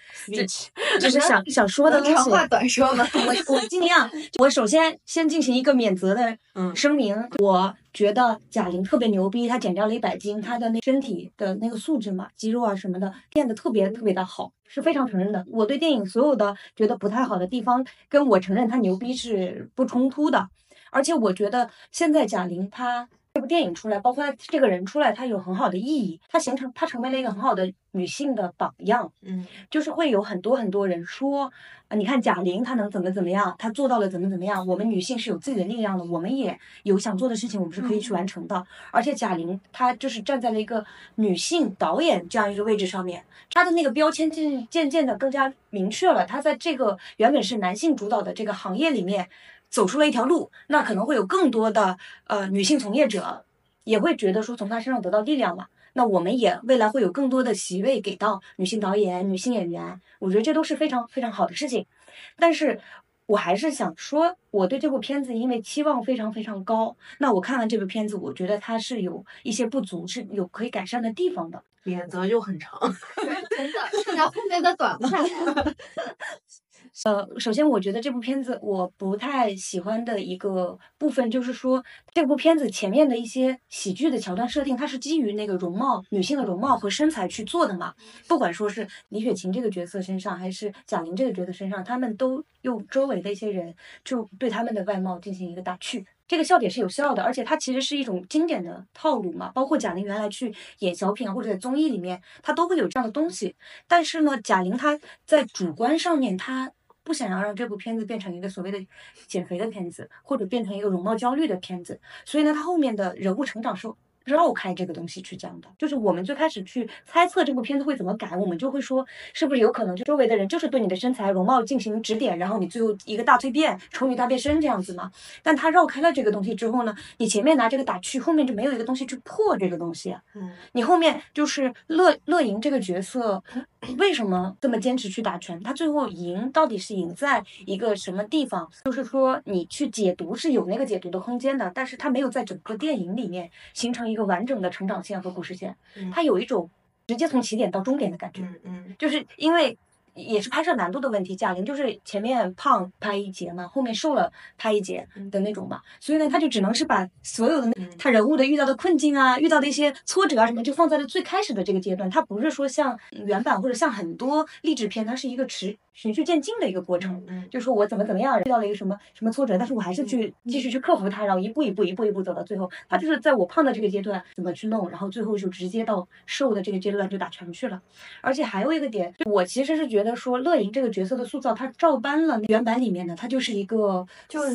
就是 想想说的东西。长话短说嘛，我我尽量。我首先先进行一个免责的声明，我觉得贾玲特别牛逼，她减掉了一百斤，她的那身体的那个素质嘛，肌肉啊什么的练得特别特别的好，是非常承认的。我对电影所有的觉得不太好的地方，跟我承认她牛逼是不冲突的。而且我觉得现在贾玲她这部电影出来，包括她这个人出来，她有很好的意义，她形成她成为了一个很好的女性的榜样。嗯，就是会有很多很多人说，啊，你看贾玲她能怎么怎么样，她做到了怎么怎么样。我们女性是有自己的力量的，我们也有想做的事情，我们是可以去完成的。而且贾玲她就是站在了一个女性导演这样一个位置上面，她的那个标签渐渐渐的更加明确了。她在这个原本是男性主导的这个行业里面。走出了一条路，那可能会有更多的呃女性从业者也会觉得说从她身上得到力量嘛。那我们也未来会有更多的席位给到女性导演、女性演员，我觉得这都是非常非常好的事情。但是我还是想说，我对这部片子因为期望非常非常高，那我看完这部片子，我觉得它是有一些不足，是有可以改善的地方的。免责就很长，真的，看到后面的短判。呃，首先我觉得这部片子我不太喜欢的一个部分，就是说这部片子前面的一些喜剧的桥段设定，它是基于那个容貌女性的容貌和身材去做的嘛。不管说是李雪琴这个角色身上，还是贾玲这个角色身上，他们都用周围的一些人就对他们的外貌进行一个打趣，这个笑点是有效的，而且它其实是一种经典的套路嘛。包括贾玲原来去演小品啊，或者在综艺里面，她都会有这样的东西。但是呢，贾玲她在主观上面，她不想要让这部片子变成一个所谓的减肥的片子，或者变成一个容貌焦虑的片子，所以呢，他后面的人物成长是绕开这个东西去讲的。就是我们最开始去猜测这部片子会怎么改，我们就会说，是不是有可能就周围的人就是对你的身材容貌进行指点，然后你最后一个大蜕变，丑女大变身这样子嘛？但他绕开了这个东西之后呢，你前面拿这个打趣，后面就没有一个东西去破这个东西。嗯，你后面就是乐乐莹这个角色。为什么这么坚持去打拳？他最后赢到底是赢在一个什么地方？就是说你去解读是有那个解读的空间的，但是他没有在整个电影里面形成一个完整的成长线和故事线，它有一种直接从起点到终点的感觉。嗯嗯，就是因为。也是拍摄难度的问题，贾玲就是前面胖拍一节嘛，后面瘦了拍一节的那种嘛，所以呢，他就只能是把所有的他人物的遇到的困境啊，遇到的一些挫折啊什么，就放在了最开始的这个阶段，他不是说像原版或者像很多励志片，它是一个持循序渐进的一个过程，嗯，就说我怎么怎么样遇到了一个什么什么挫折，但是我还是去继续去克服它，然后一步一步一步一步走到最后，他就是在我胖的这个阶段怎么去弄，然后最后就直接到瘦的这个阶段就打拳去了，而且还有一个点，我其实是觉得。说乐莹这个角色的塑造，他照搬了原版里面的，他就是一个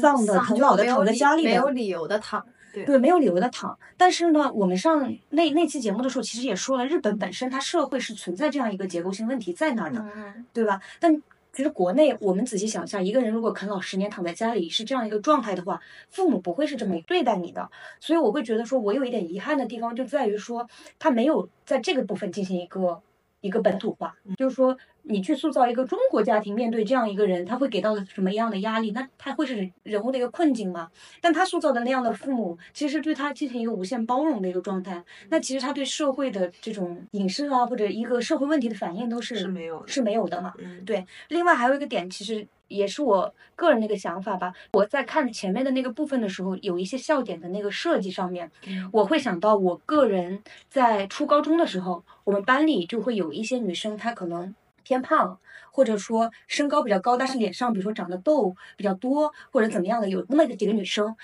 丧的、很老的躺在家里的，没有理由的躺，对，没有理由的躺。但是呢，我们上那那期节目的时候，其实也说了，日本本身它社会是存在这样一个结构性问题在那儿的，对吧？但其实国内，我们仔细想一下，一个人如果啃老十年躺在家里是这样一个状态的话，父母不会是这么对待你的。所以我会觉得说，我有一点遗憾的地方就在于说，他没有在这个部分进行一个一个本土化，就是说。你去塑造一个中国家庭，面对这样一个人，他会给到什么样的压力？那他会是人物的一个困境吗？但他塑造的那样的父母，其实对他进行一个无限包容的一个状态。那其实他对社会的这种影视啊，或者一个社会问题的反应，都是是没有是没有的嘛？嗯，对。另外还有一个点，其实也是我个人的一个想法吧。我在看前面的那个部分的时候，有一些笑点的那个设计上面，我会想到我个人在初高中的时候，我们班里就会有一些女生，她可能。偏胖，或者说身高比较高，但是脸上比如说长的痘比较多，或者怎么样的，有那么几个女生。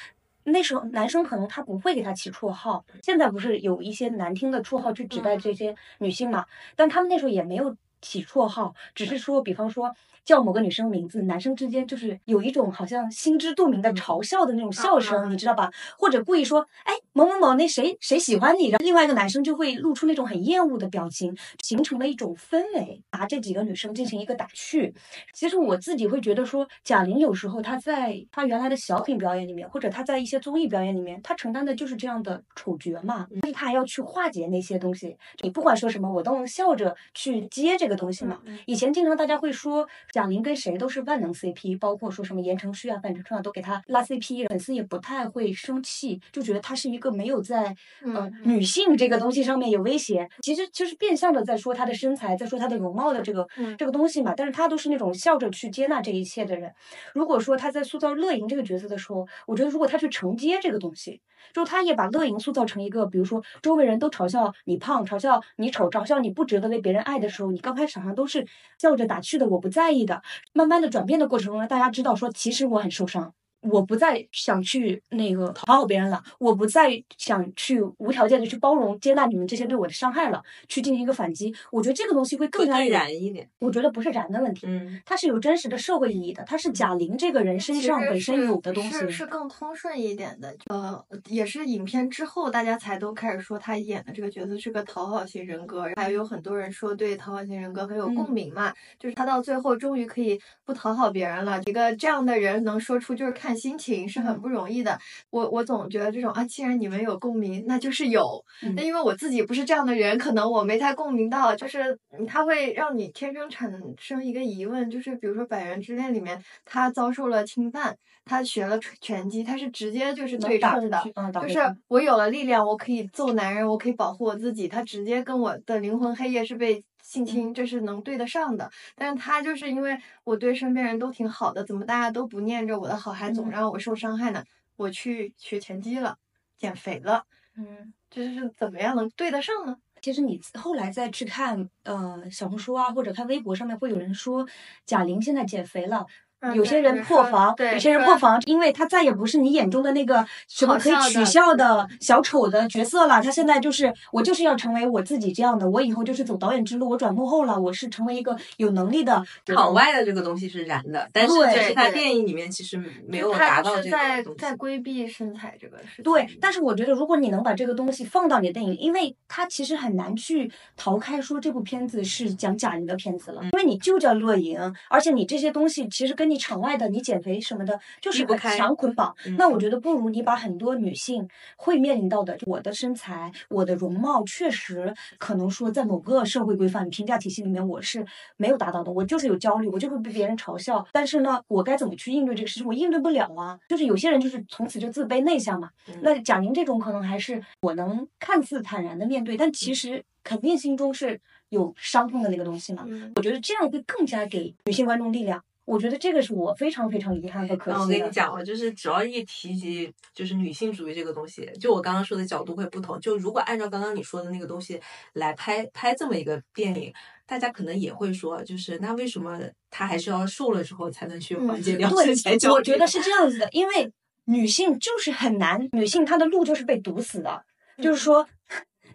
那时候男生可能他不会给她起绰号，现在不是有一些难听的绰号去指代这些女性嘛？但他们那时候也没有起绰号，只是说，比方说。叫某个女生名字，男生之间就是有一种好像心知肚明的嘲笑的那种笑声，你知道吧？或者故意说，哎，某某某，那谁谁喜欢你，然后另外一个男生就会露出那种很厌恶的表情，形成了一种氛围，拿这几个女生进行一个打趣。其实我自己会觉得说，贾玲有时候她在她原来的小品表演里面，或者她在一些综艺表演里面，她承担的就是这样的丑角嘛，但是她还要去化解那些东西。你不管说什么，我都能笑着去接这个东西嘛。以前经常大家会说。贾玲跟谁都是万能 CP，包括说什么言承旭啊、范丞丞啊，都给她拉 CP，粉丝也不太会生气，就觉得她是一个没有在呃女性这个东西上面有威胁。其实其实变相的在说她的身材，在说她的容貌的这个这个东西嘛。但是她都是那种笑着去接纳这一切的人。如果说她在塑造乐莹这个角色的时候，我觉得如果她去承接这个东西。就他也把乐莹塑造成一个，比如说周围人都嘲笑你胖，嘲笑你丑，嘲笑你不值得被别人爱的时候，你刚开始好像都是笑着打趣的，我不在意的。慢慢的转变的过程中呢，大家知道说，其实我很受伤。我不再想去那个讨好别人了，我不再想去无条件的去包容接纳你们这些对我的伤害了，去进行一个反击。我觉得这个东西会更加燃一点。我觉得不是燃的问题，嗯，它是有真实的社会意义的，它是贾玲这个人身上本身有的东西，是是更通顺一点的。呃，也是影片之后大家才都开始说她演的这个角色是个讨好型人格，还有很多人说对讨好型人格很有共鸣嘛，就是她到最后终于可以不讨好别人了。一个这样的人能说出就是看。看心情是很不容易的，我我总觉得这种啊，既然你们有共鸣，那就是有。那因为我自己不是这样的人，可能我没太共鸣到，就是他会让你天生产生一个疑问，就是比如说《百元之恋》里面，他遭受了侵犯，他学了拳击，他是直接就是对冲的，就是我有了力量，我可以揍男人，我可以保护我自己，他直接跟我的灵魂黑夜是被。性侵这是能对得上的，但是他就是因为我对身边人都挺好的，怎么大家都不念着我的好，还总让我受伤害呢？我去学拳击了，减肥了，嗯，这是怎么样能对得上呢？其实你后来再去看，呃，小红书啊，或者看微博上面，会有人说贾玲现在减肥了。有些人破防，有些人破防，因为他再也不是你眼中的那个什么可以取笑的小丑的角色了。他现在就是我，就是要成为我自己这样的。我以后就是走导演之路，我转幕后了，我是成为一个有能力的。场外的这个东西是燃的，但是在他电影里面其实没有达到这个在在规避身材这个事。对，但是我觉得如果你能把这个东西放到你的电影，因为他其实很难去逃开说这部片子是讲假人的片子了，因为你就叫乐莹，而且你这些东西其实跟你场外的你减肥什么的，就是很强捆绑。那我觉得不如你把很多女性会面临到的，我的身材、我的容貌，确实可能说在某个社会规范评价体系里面，我是没有达到的。我就是有焦虑，我就会被别人嘲笑。但是呢，我该怎么去应对这个事情？我应对不了啊。就是有些人就是从此就自卑内向嘛。那贾玲这种可能还是我能看似坦然的面对，但其实肯定心中是有伤痛的那个东西嘛。我觉得这样会更加给女性观众力量。我觉得这个是我非常非常遗憾和可惜的。我跟你讲啊，就是只要一提及就是女性主义这个东西，就我刚刚说的角度会不同。就如果按照刚刚你说的那个东西来拍拍这么一个电影，大家可能也会说，就是那为什么她还是要瘦了之后才能去缓解掉身材焦虑？我觉得是这样子的，因为女性就是很难，女性她的路就是被堵死的，就是说。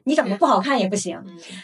你长得不好看也不行，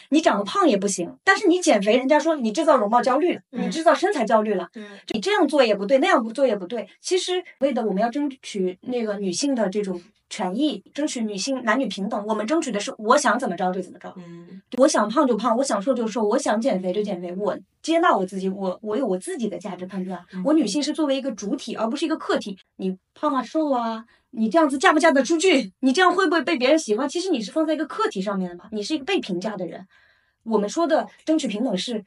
你长得胖也不行，但是你减肥，人家说你制造容貌焦虑了，你制造身材焦虑了，你这样做也不对，那样不做也不对。其实为的我们要争取那个女性的这种权益，争取女性男女平等，我们争取的是我想怎么着就怎么着。嗯，我想胖就胖，我想瘦就瘦，我想减肥就减肥，我接纳我自己，我我有我自己的价值判断。我女性是作为一个主体，而不是一个客体。你胖啊瘦啊。你这样子嫁不嫁得出去？你这样会不会被别人喜欢？其实你是放在一个客体上面的嘛，你是一个被评价的人。我们说的争取平等是，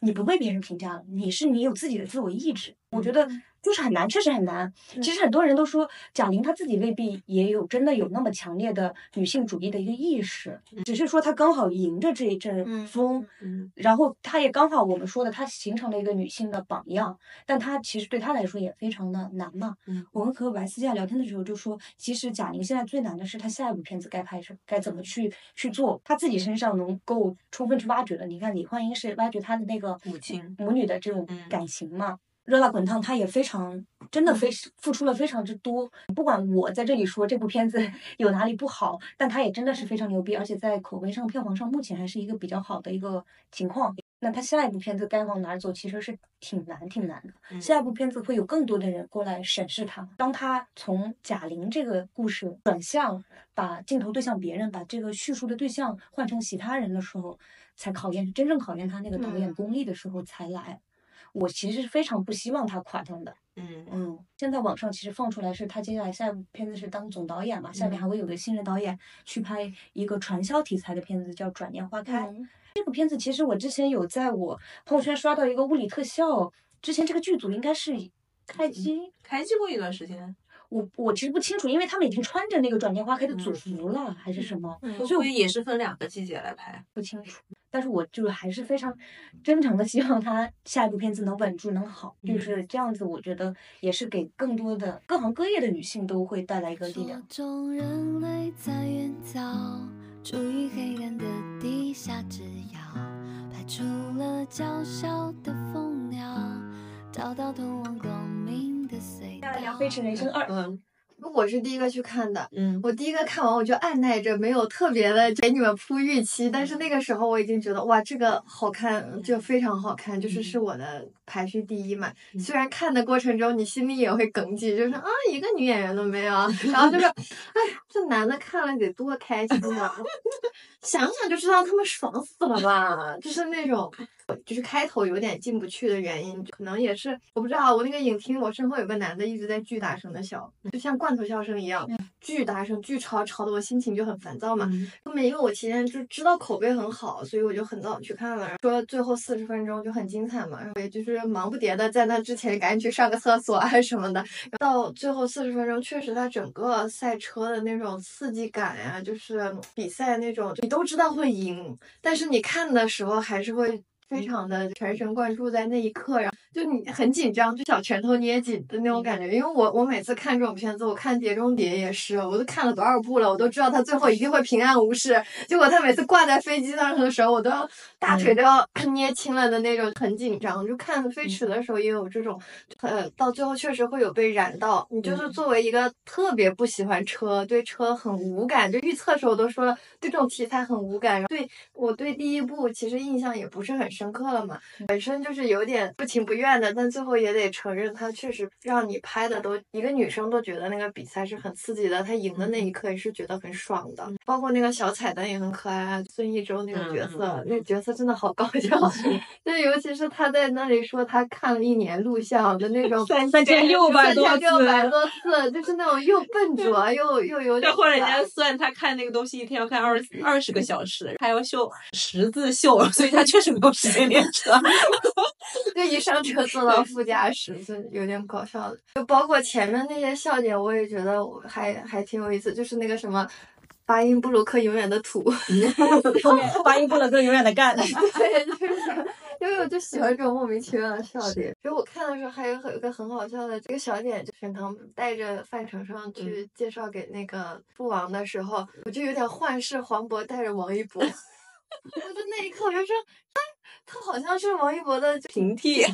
你不被别人评价了，你是你有自己的自我意志。我觉得就是很难，确实很难。其实很多人都说贾玲她自己未必也有真的有那么强烈的女性主义的一个意识，只是说她刚好迎着这一阵风，嗯然后她也刚好我们说的，她形成了一个女性的榜样。但她其实对她来说也非常的难嘛。嗯我们和白思佳聊天的时候就说，其实贾玲现在最难的是她下一部片子该拍什该怎么去去做，她自己身上能够充分去挖掘的。你看李焕英是挖掘她的那个母亲母女的这种嗯感情嘛。热辣滚烫，他也非常真的非付出了非常之多。不管我在这里说这部片子 有哪里不好，但他也真的是非常牛逼，而且在口碑上、票房上目前还是一个比较好的一个情况。那他下一部片子该往哪儿走，其实是挺难、挺难的。嗯下一部片子会有更多的人过来审视他。当他从贾玲这个故事转向，把镜头对向别人，把这个叙述的对象换成其他人的时候，才考验真正考验他那个导演嗯功力的时候才来。我其实是非常不希望他垮掉的。嗯嗯，现在网上其实放出来是他接下来下一部片子是当总导演嘛，下面还会有个新人导演去拍一个传销题材的片子，叫《转念花开》。嗯这个片子其实我之前有在我朋友圈刷到一个物理特效，之前这个剧组应该是开机，开机过一段时间，我我其实不清楚，因为他们已经穿着那个《转念花开》的组嗯服了，还是什么，嗯所以也是分两个季节来拍。不清楚。但是我就是还是非常真诚的希望他下一部片子能稳住，能好，就嗯是这样子。我觉得也是给更多的各行各业的女性都会带来一个力量。中人类在远早，处于黑暗的地下之遥，排除了娇小的蜂鸟，找到通往光明的隧道。聊《飞驰人生二》，嗯我是第一个去看的。嗯我第一个看完，我就按耐着，没有特别的给你们铺预期。但是那个时候我已经觉得，哇，这个好看，就非常好看，就是是我的排序第一嘛。嗯虽然看的过程中你心里也会哽咽，就是啊，一个女演员都没有，然后就是，哎，这男的看了得多开心啊！想想就知道他们爽死了吧，就是那种。就是开头有点进不去的原因，可能也是我不知道。我那个影厅，我身后有个男的一直在巨大声的笑，就像罐头笑声一样，巨大声、巨吵，吵得我心情就很烦躁嘛。嗯后面因为我提前就知道口碑很好，所以我就很早去看了。说最后四十分钟就很精彩嘛，然后也就是忙不迭的在那之前赶紧去上个厕所啊什么的。到最后四十分钟，确实它整个赛车的那种刺激感呀、就是比赛那种，你都知道会赢，但是你看的时候还是会。非常的全神贯注在那一刻，然后就你很紧张，就小拳头捏紧的那种感觉。因为我我每次看这种片子，我看《碟中谍》也是，我都看了多少部了，我都知道他最后一定会平安无事。结果他每次挂在飞机上的时候，我都要大腿都要 捏青了的那种，很紧张。就看《飞驰》的时候也有这种，呃，到最后确实会有被燃到。你就是作为一个特别不喜欢车，对车很无感，就预测的时候都说了，对这种题材很无感。对我对第一部其实印象也不是很深刻了嘛，本身就是有点不情不愿的，但最后也得承认，他确实让你拍的都一个女生都觉得那个比赛是很刺激的，她赢的那一刻也是觉得很爽的，包括那个小彩蛋也很可爱啊，孙艺洲那个角色，那个角色真的好搞笑，对，尤其是他在那里说他看了一年录像的那种三三千六百多三千六百次多次，就是那种又笨拙 又又有点然后人烦家。算他看那个东西一天要看二二十个小时，还要秀十字绣，所以他确实没有时间练车。就一上车坐到副驾驶，就有点搞笑的。就包括前面那些笑点，我也觉得我还还挺有意思。就是那个什么，巴音布鲁克永远的土，后面发音布鲁克永远的干。对，就是因为我就喜欢这种莫名其妙的笑点。所以我看的时候还有很有个很好笑的这个小点，就沈腾带着范丞丞去介绍给那个父王的时候，我就有点幻视黄渤带着王一博。我就那一刻我就说，哎，他好像是王一博的平替，替。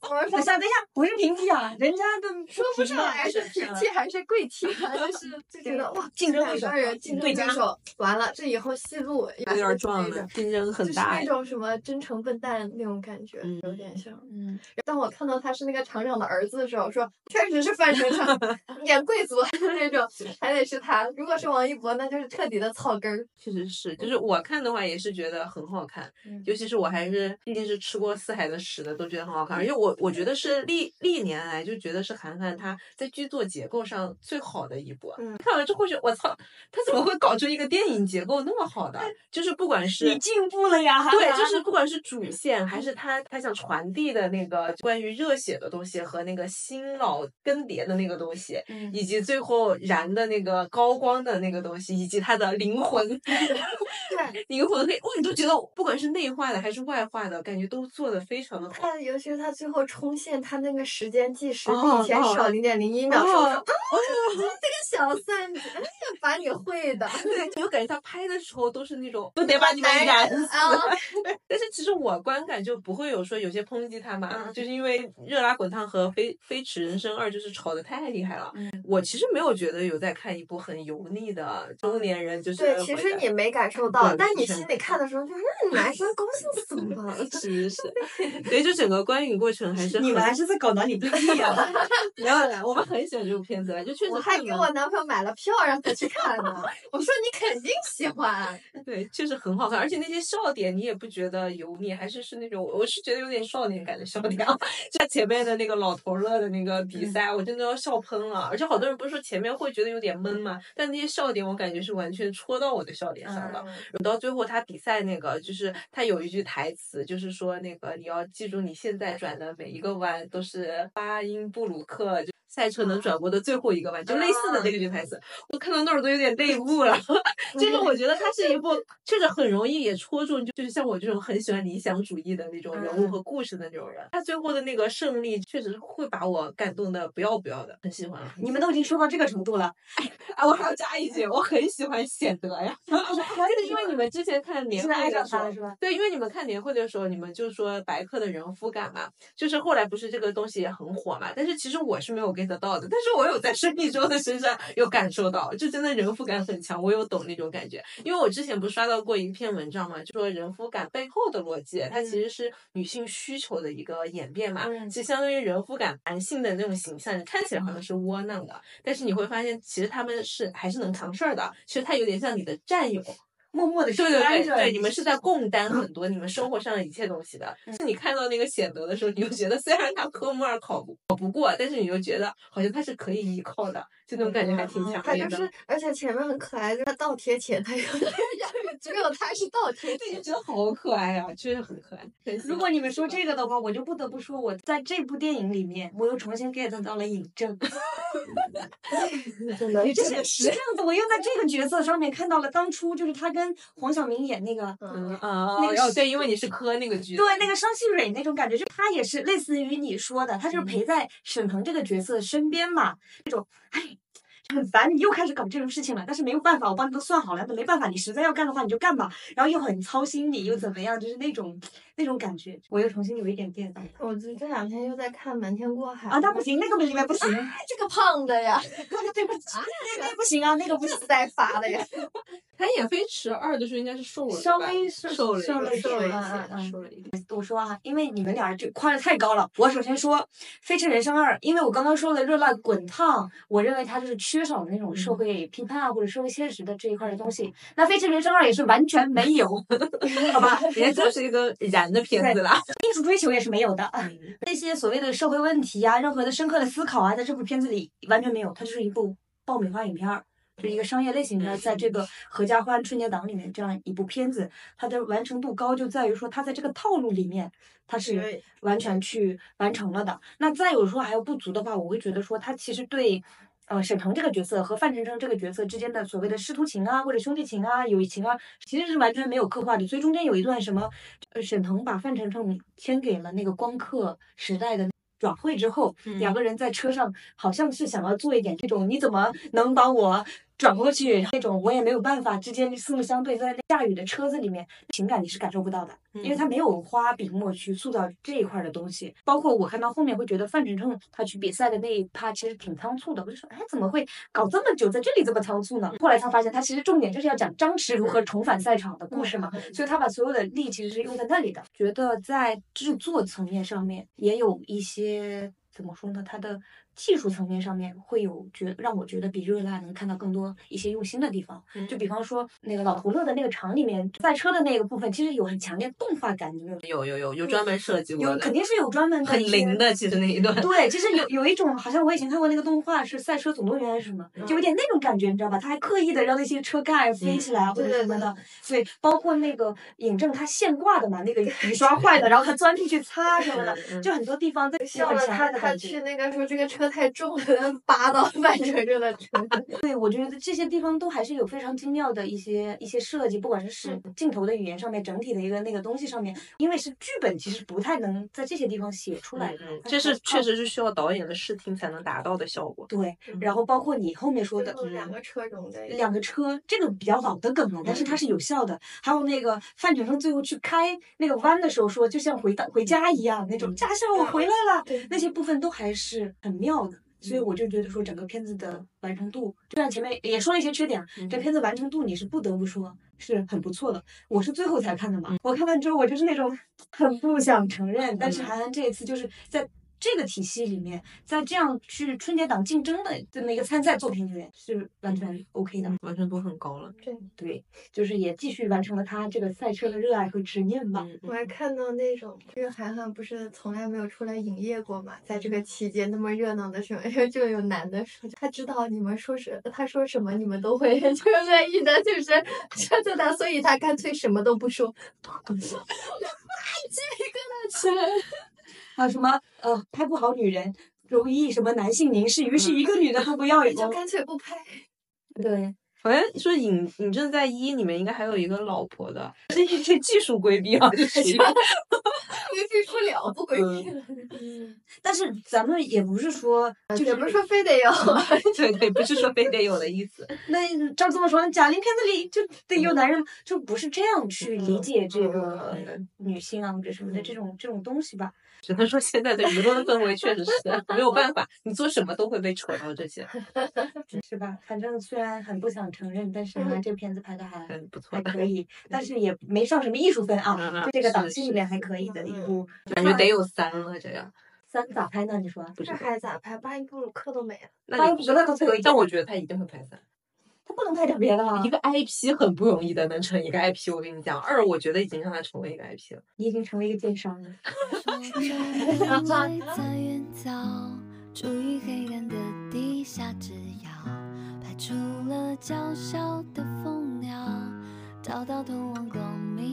我说等一下，等一下，不是平替啊，人家都 说不上来是平替还是贵替，就是就觉得哇，两竞争对手个人竞争对对手，完了这以后戏路也有点撞了竞争很大就是。那种什么真诚笨蛋那种感觉，有嗯点像。嗯，当我看到他是那个厂长的儿子的时候，说确实是范丞丞 演贵族那种，还得是他。如果是王一博，那就是彻底的草根儿。确实是，就是我看的话也是觉得很好看，嗯尤其是我还是毕竟是吃过四海的屎的，都觉得很好看。而且我我觉得是历历年来就觉得是韩寒他在剧作结构上最好的一部。嗯看完之后觉得我操，他怎么会搞出一个电影结构那么好的？就是不管是你进步了呀，对，就是不管是主线还是他他想传递的那个关于热血的东西和那个新老更迭的那个东西，嗯以及最后燃的那个高光的那个东西，以及他的灵魂 对，灵魂黑，我都觉得不管是内化的还是外化的，感觉都做的非常的好。他尤其是他最后冲线，他那个时间计时哦比以前哦少零点零一秒，这个小算计，哎呀，把你会的。对，你就感觉他拍的时候都是那种都得把你们燃死。啊！但是其实我观感就不会有说有些抨击他嘛，嗯就是因为《热辣滚烫》和《飞飞驰人生二》就是吵的太厉害了。嗯我其实没有觉得有在看一部很油腻的中年人，就是对，其实你没感受到，但你心里看的时候，就是男生高兴死了。是 是是，对，就整个观影过程还是很你们还是在搞男女对立啊？没有啦，我们很喜欢这部片子啦，就确实我还给我男朋友买了票让他去看呢。我说你肯定喜欢。对，确实很好看，而且那些笑点你也不觉得油腻，还是是那种我是觉得有点少年感的笑点啊。就像前面的那个老头乐的那个比赛，我真的要笑喷了。而且好多人不是说前面会觉得有点闷嘛，但那些笑点我感觉是完全戳到我的笑点上了。到最后他比赛那个，就是他有一句台词，就是说那个你要记住你现在转的每一个弯都是巴音布鲁克。就赛车能转播的最后一个吧，就类似的那个句台词，我看到那儿都有点泪目了。就是我觉得它是一部 确实很容易也戳中，就就是像我这种很喜欢理想主义的那种人物和故事的那种人。他最后的那个胜利，确实会把我感动的不要不要的，很喜欢。你们都已经说到这个程度了，啊，我还要加一句，我很喜欢显德呀，就是因为你们之前看年会的时候。是吧？对，因为你们看年会的时候，你们就说白客的人夫感嘛，就是后来不是这个东西也很火嘛，但是其实我是没有 get 到的，但是我有在生意中的身上有感受到，就真的人夫感很强，我有懂那种感觉。因为我之前不是刷到过一篇文章嘛，就说人夫感背后的逻辑，它其实是女性需求的一个演变嘛，嗯其实相当于人夫感男性的那种形象，看起来好像是窝囊的，但是你会发现其实他们是还是能扛事儿的，其实他有点像你的战友。默默的对对对着对，你们是在共担很多你们生活上的一切东西的。是你看到那个显德的时候，你就觉得虽然他科目二考不考不过，但是你就觉得好像他是可以依靠的，就那种感觉还挺强烈的。他就是，而且前面很可爱，就是他倒贴钱，他有只有他是倒贴对，就。觉得好可爱啊，确实很可爱。如果你们说这个的话，我就不得不说，我在这部电影里面，我又重新 get 到了尹正。真的，这是是这样子，我又在这个角色上面看到了当初就是他跟黄晓明演那个。嗯，啊，那个是然后对，因为你是磕那个剧，对，那个商细蕊那种感觉，就他也是类似于你说的，他就是嗯陪在沈腾这个角色身边嘛，那种，哎，很烦，你又开始搞这种事情了，但是没有办法，我帮你都算好了，那没办法，你实在要干的话你就干吧，然后又很操心你，又怎么样，就是那种那种感觉，我又重新有一点 get 到我这这两天又在看《瞒天过海》啊，那不行，那个里面不行，这个胖的呀，对不起，那那不行啊，那个不行。在发的呀。他演《飞驰二》的时候应该是瘦了，稍微瘦瘦了一瘦了一瘦了一点瘦了一点。我说啊，因为你们俩就夸的太高了。我首先说《飞驰人生二》，因为我刚刚说的《热辣滚烫》，我认为它就是缺少那种社会批判啊或者社会现实的这一块的东西。那《飞驰人生二》也是完全没有，好吧？人家就是一个燃的片子啦。艺术追求也是没有的。那些所谓的社会问题啊，任何的深刻的思考啊，在这部片子里完全没有，它就是一部爆米花影片儿。是一个商业类型的，在这个合家欢春节档里面这样一部片子，它的完成度高就在于说它在这个套路里面，它是完全去完成了的。那再有说还有不足的话，我会觉得说它其实对。呃，沈腾这个角色和范丞丞这个角色之间的所谓的师徒情啊，或者兄弟情啊、友谊情啊，其实是完全没有刻画的。所以中间有一段什么，呃，沈腾把范丞丞签给了那个光刻时代的转会之后，两个人在车上好像是想要做一点这种你怎么能把我转过去那种我也没有办法之间四目相对，在下雨的车子里面情感你是感受不到的，因为他没有花笔墨去塑造这一块的东西。包括我看到后面会觉得范丞丞他去比赛的那一趴其实挺仓促的，我就说哎怎么会搞这么久，在这里这么仓促呢？后来才发现他其实重点就是要讲张弛如何重返赛场的故事嘛，所以他把所有的力其实是用在那里的。觉得在制作层面上面也有一些怎么说呢，他的技术层面上面会有觉让我觉得比热辣能看到更多一些用心的地方。就比方说那个老头乐的那个厂里面赛车的那个部分，其实有很强烈动画感，你有没有？有有有有专门设计过的，有肯定是有专门的很灵的，其实那一段。对，其实有有一种，好像我以前看过那个动画是《赛车总动员》还是什么，就有点那种感觉，你知道吧？他还刻意的让那些车盖飞起来啊，或者什么的。对，包括那个尹正他现挂的嘛，那个雨刷 坏了，然后他钻进去擦什么的，就很多地方在笑了他，他去那个说这个车太重了，扒到范丞丞的车。对，我觉得这些地方都还是有非常精妙的一些一些设计，不管是视镜头的语言上面，整体的一个那个东西上面，因为是剧本，其实不太能在这些地方写出来的。这是确实是需要导演的视听才能达到的效果。对，然后包括你后面说的两个车中的两个车，这个比较老的梗了，但是它是有效的。还有那个范丞丞最后去开那个弯的时候说，就像回到回家一样那种，家校我回来了，那些部分都还是很妙的。所以我就觉得说，整个片子的完成度，就像前面也说了一些缺点，这片子完成度你是不得不说是很不错的。我是最后才看的嘛，我看完之后我就是那种 很不想承认，但是韩寒这一次就是在。这个体系里面，在这样去春节档竞争的这么一个参赛作品里面，是完全 OK 的，完成度很高了。对对，就是也继续完成了他这个赛车的热爱和执念吧。我还看到那种，这个韩寒不是从来没有出来营业过嘛，在这个期间那么热闹的时候，就有男的说，他知道你们说是他说什么，你们都会就是乐意的，就是说着他，所以他干脆什么都不说。鸡皮疙瘩起来。啊什么呃拍不好女人容易什么男性凝视，于是一个女的都不要，就干脆不拍。对，好像说尹尹正在一里面应该还有一个老婆的，这一些技术规避啊，就是 规避不了，不规避。嗯，但是咱们也不是说，也不是说非得有，对对，不是说非得有的意思。那照这么说，贾玲片子里就得有男人，就不是这样去理解这个女性啊或者什么的这种这种东西吧。只能说现在的舆论氛围确实是没有办法，你做什么都会被扯到这些，是吧？反正虽然很不想承认，但是呢，这片子拍的还不错，还可以，但是也没上什么艺术分啊，就这个档期里面还可以的一部，感觉得有三了这样。三咋拍呢？你说？这还咋拍？巴音布鲁克都没了，巴音布鲁克都最后一，但我觉得他一定会拍三。他不能拍点别的吗？一个 IP 很不容易的，能成一个 IP，我跟你讲。二，我觉得已经让他成为一个 IP 了。你已经成为一个电商了。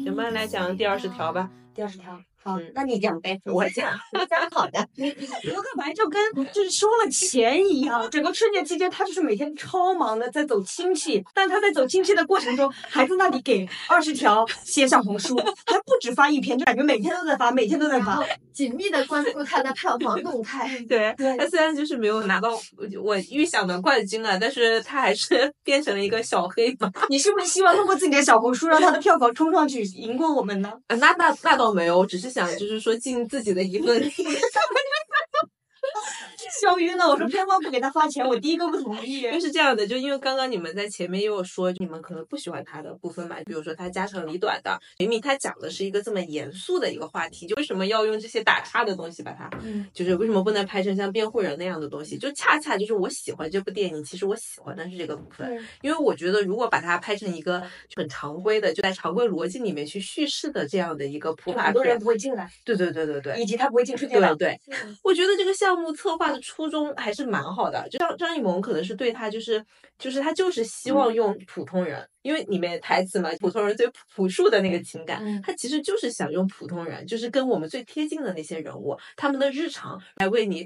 咱们来讲第二十条吧。第二十条。好，那你讲呗，我讲，讲好的。刘克白就跟就是收了钱一样，整个春节期间他就是每天超忙的在走亲戚，但他在走亲戚的过程中，还在那里给二十条写小红书，还不止发一篇，就感觉每天都在发，每天都在发，紧密的关注他的票房动态。对，他虽然就是没有拿到我预想的冠军啊，但是他还是 变成了一个小黑马。你是不是希望通过自己的小红书让他的票房冲上去，赢过我们呢？啊，那那那倒没有，我只是。想就是说尽自己的一份力。笑晕了，我说片方不给他发钱，我第一个不同意。就是这样的，就因为刚刚你们在前面也有说，你们可能不喜欢他的部分嘛，比如说他家长里短的，明明他讲的是一个这么严肃的一个话题，就为什么要用这些打岔的东西把它，就是为什么不能拍成像辩护人那样的东西？就恰恰就是我喜欢这部电影，其实我喜欢的是这个部分，因为我觉得如果把它拍成一个很常规的，就在常规逻辑里面去叙事的这样的一个普法很多人不会进来。对对对对对，以及他不会进春节档。对对，我觉得这个项目策划的初衷还是。蛮好的，就张张艺谋可能是对他就是就是他就是希望用普通人，因为里面台词嘛，普通人最朴素的那个情感，他其实就是想用普通人，就是跟我们最贴近的那些人物，他们的日常来为你。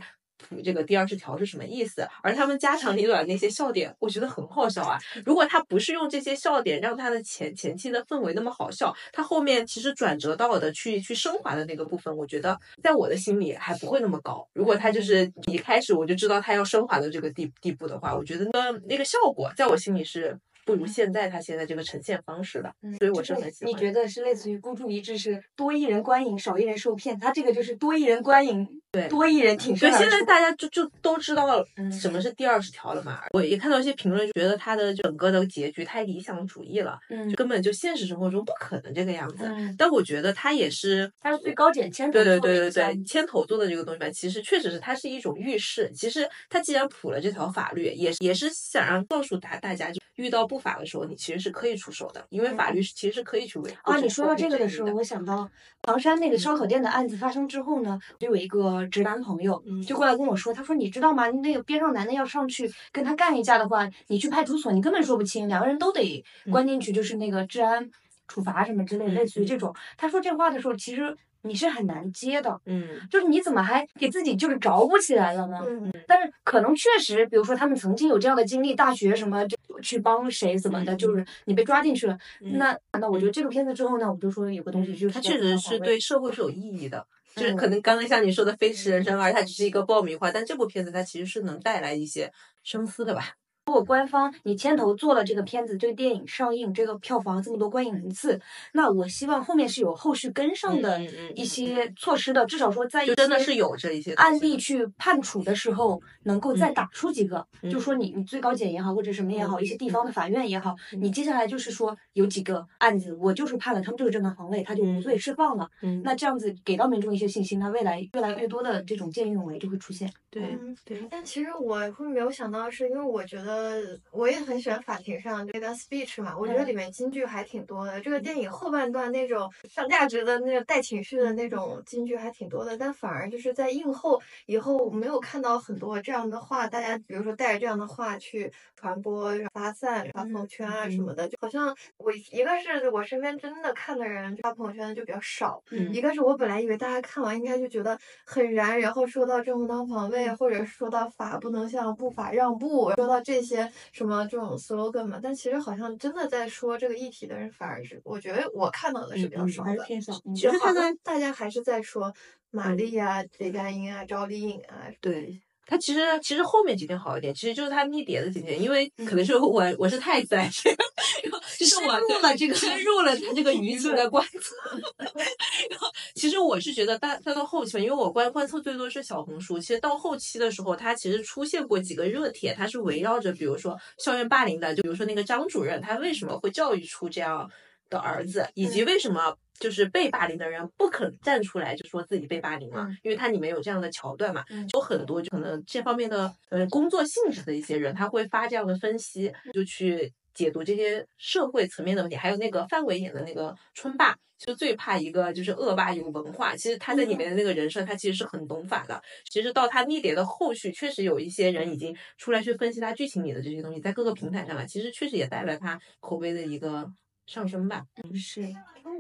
这个第二十条是什么意思？而他们家长里短那些笑点，我觉得很好笑啊。如果他不是用这些笑点让他的前前期的氛围那么好笑，他后面其实转折到的去去升华的那个部分，我觉得在我的心里还不会那么高。如果他就是一开始我就知道他要升华的这个地地步的话，我觉得那那个效果在我心里是不如现在他现在这个呈现方式的。嗯所以我是很喜欢。你觉得是类似于孤注一掷，是多一人观影，少一人受骗？他这个就是多一人观影。对多一人挺所以身而出。现在大家就就都知道嗯什么是第二十条了嘛。我也看到一些评论，觉得他的整个的结局太理想主义了，嗯就根本就现实生活中不可能这个样子。嗯，但我觉得他也是，他是最高检牵头对对对对对，牵头做的这个东西吧，其实确实是它是一种预示。其实他既然普了这条法律，也也是想让告诉大大家，就遇到不法的时候，你其实是可以出手的，因为法律是其实是可以去维护啊，你说到这个的时候，我想到唐山那个烧烤店的案子发生之后呢，就有一个直男朋友嗯就过来跟我说，他说你知道吗？那个边上男的要上去跟他干一架的话，你去派出所你根本说不清，两个人都得关进去，就是那个治安处罚什么之类，类似于这种。他说这话的时候，其实你是很难接的，嗯就是你怎么还给自己就是着不起来了呢？嗯，但是可能确实，比如说他们曾经有这样的经历，大学什么就去帮谁怎么的，就是你被抓进去了。嗯那那我觉得这个片子之后呢，我就说有个东西就是它确实是对社会是有意义的。就是可嗯能刚刚像你说的《飞驰人生二》，它只是一个爆米花，但这部片子它其实是能带来一些深思的吧。如果官方你牵头做了这个片子，这个电影上映，这个票房这么多观影人次，那我希望后面是有后续跟上的一些措施的，至少说在真的是有这一些案例去判处的时候，能够再嗯。打出几个，嗯。就说你你最高检也好，或者什么也好，一些地方的法院也好，嗯。你接下来就是说有几个案子，我就是判了他们这个正当防卫，他就无罪释放了。嗯，那这样子给到民众一些信心，他未来越来越多的这种见义勇为就会出现。对嗯对，但其实我会没有想到，是因为我觉得我也很喜欢法庭上这段 speech 嘛，我觉得嗯。里面金句还挺多的。这个电影后半段那种上价值的那种带情绪的那种金句还挺多的，但反而就是在映后以后没有看到很多这样的话，大家比如说带着这样的话去传播、发散、发朋友圈啊什么的，就好像我一个是我身边真的看的人发朋友圈的就比较少，嗯。一个是我本来以为大家看完应该就觉得很燃，然后说到正当防卫，或者说到法不能向不法让步，说到这些什么这种 slogan 嘛，但其实好像真的在说这个议题的人反而是，我觉得我看到的是比较嗯少的。还是偏少。嗯其实好像大家还是在说马丽啊、雷佳音啊、赵丽颖啊，对。它其实其实后面几天好一点，其实就是它逆跌的几天，因为嗯可能是我我是太在这个，就是我深入了这个深入了它这个舆情的观测。然后其实我是觉得大大到后期嘛，因为我观观测最多是小红书，其实到后期的时候，它其实出现过几个热帖，它是围绕着比如说校园霸凌的，就比如说那个张主任他为什么会教育出这样的儿子，以及为什么。就是被霸凌的人不肯站出来就说自己被霸凌了，嗯因为它里面有这样的桥段嘛，嗯有很多就可能这方面的呃工作性质的一些人，他会发这样的分析，就去解读这些社会层面的问题。还有那个范伟演的那个春霸，就最怕一个就是恶霸有文化。其实他在里面的那个人设，他其实是很懂法的。其实到他逆蝶的后续，确实有一些人已经出来去分析他剧情里的这些东西，在各个平台上啊，其实确实也带来他口碑的一个上升吧。嗯是，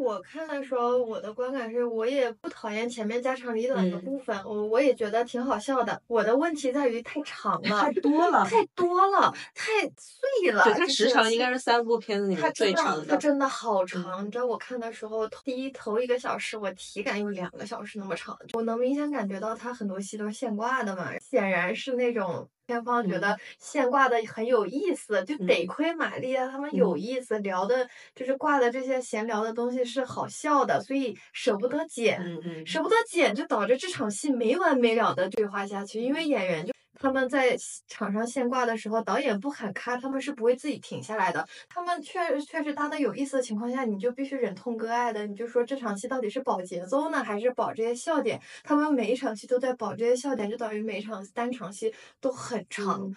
我看的时候，我的观感是，我也不讨厌前面家长里短的嗯部分，我我也觉得挺好笑的。我的问题在于太长 了太，多了。太多了，太碎了。对，它时长应该是三部片子里它面最长的。它真的好长。你知道我看的时候，第一头一个小时，我体感有两个小时那么长。我能明显感觉到它很多戏都是现挂的嘛，显然是那种片方觉得现挂的很有意思，就得嗯亏玛丽啊他们有意思，聊的就是挂的这些闲聊的东西是好笑的，所以舍不得剪。舍不得剪，就导致这场戏没完没了的对话下去。因为演员就他们在场上现挂的时候，导演不喊咔，他们是不会自己停下来的。他们确确实搭的有意思的情况下，你就必须忍痛割爱的，你就说这场戏到底是保节奏呢，还是保这些笑点？他们每一场戏都在保这些笑点，就等于每一场单场戏都很长。嗯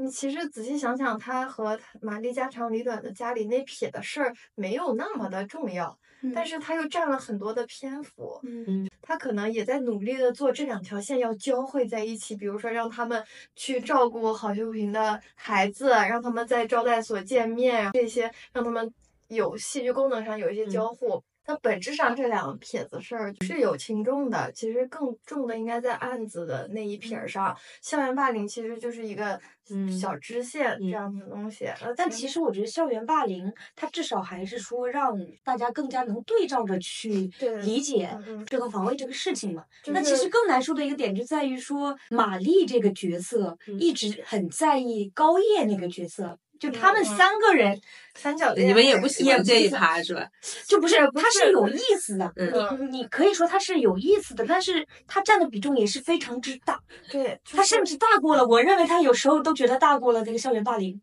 你其实仔细想想，他和玛丽家长里短的家里那撇的事儿没有那么的重要，但是他又占了很多的篇幅。嗯他可能也在努力的做这两条线要交汇在一起，比如说让他们去照顾郝秀萍的孩子，让他们在招待所见面，这些让他们有戏剧功能上有一些交互。那本质上这两撇子事儿是有轻重的，其实更重的应该在案子的那一撇儿上。校园霸凌其实就是一个嗯小支线这嗯样的东西，呃但其实我觉得校园霸凌，它至少还是说让大家更加能对照着去理解正当防卫这个事情嘛。就是那其实更难受的一个点就在于说，玛丽这个角色嗯一直很在意高叶那个角色。就他们嗯三个人三角恋，你们也不喜也不欢这一是趴是吧？就不是，不是他是有意思的。嗯你你可以说他是有意思的，但是他占的比重也是非常之大，对，他甚至大过了，我认为他有时候都觉得大过了这个校园霸凌。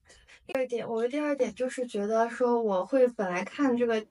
第二点，我的第二点就是觉得说，我会本来看这个，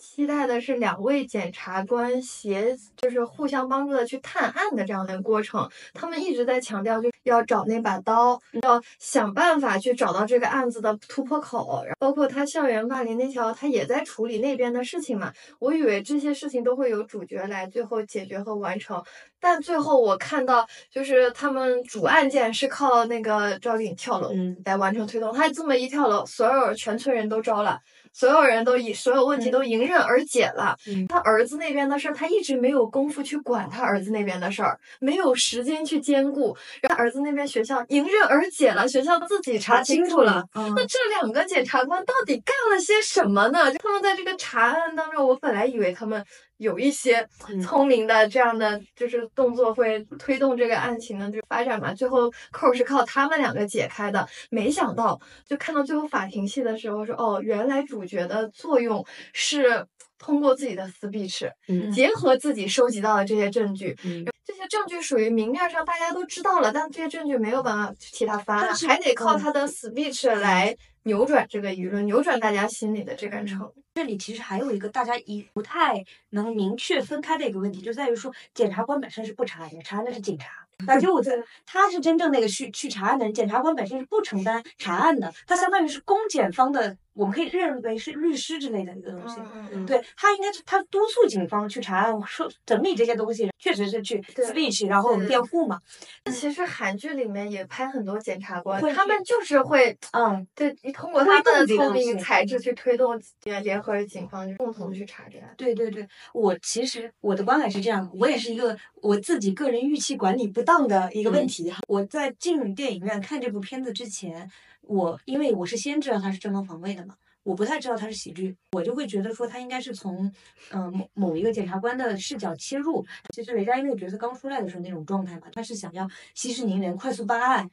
期待的是两位检察官协，就是互相帮助的去探案的这样的过程。他们一直在强调，就是要找那把刀，要想办法去找到这个案子的突破口。包括他校园霸凌那条，他也在处理那边的事情嘛。我以为这些事情都会有主角来最后解决和完成，但最后我看到，就是他们主案件是靠那个赵丽颖跳楼嗯来完成推动。他这么一跳楼，所有全村人都招了，所有人都以所有问题都迎刃而解了。嗯他儿子那边的事儿，他一直没有功夫去管他儿子那边的事儿，没有时间去兼顾。然后儿子那边学校迎刃而解了，学校自己查清楚了。嗯那这两个检察官到底干了些什么呢？就他们在这个查案当中，我本来以为他们有一些嗯。聪明的这样的就是动作会推动这个案情的这个发展嘛，最后扣是靠他们两个解开的。没想到，就看到最后法庭戏的时候说，哦，原来主角的作用是通过自己的 speech，嗯结合自己收集到的这些证据，嗯。这些证据属于明面上大家都知道了，但这些证据没有办法替他翻案但，还得靠嗯。他的 speech 来扭转这个舆论，扭转大家心里的这杆秤。这里其实还有一个大家一不太能明确分开的一个问题，就在于说，检察官本身是不查案的，查案的是警察。那就在他是真正那个去去查案的人，检察官本身是不承担查案的，他相当于是公检方的，我们可以认为是律师之类的一个东西。嗯嗯对他应该是他督促警方去查案，说整理这些东西，确实是去 speech，然后对辩护嘛。其实韩剧里面也拍很多检察官，他们就是会嗯，对通过他们的聪明才智去推动联合警方就共同去查这案。对对对，我其实我的观感是这样，我也是一个我自己个人预期管理不当的一个问题哈。我在进电影院看这部片子之前，我因为我是先知道它是正当防卫的嘛，我不太知道它是喜剧，我就会觉得说它应该是从嗯、某某一个检察官的视角切入。其实雷佳音那个角色刚出来的时候那种状态嘛，他是想要息事宁人、快速办案。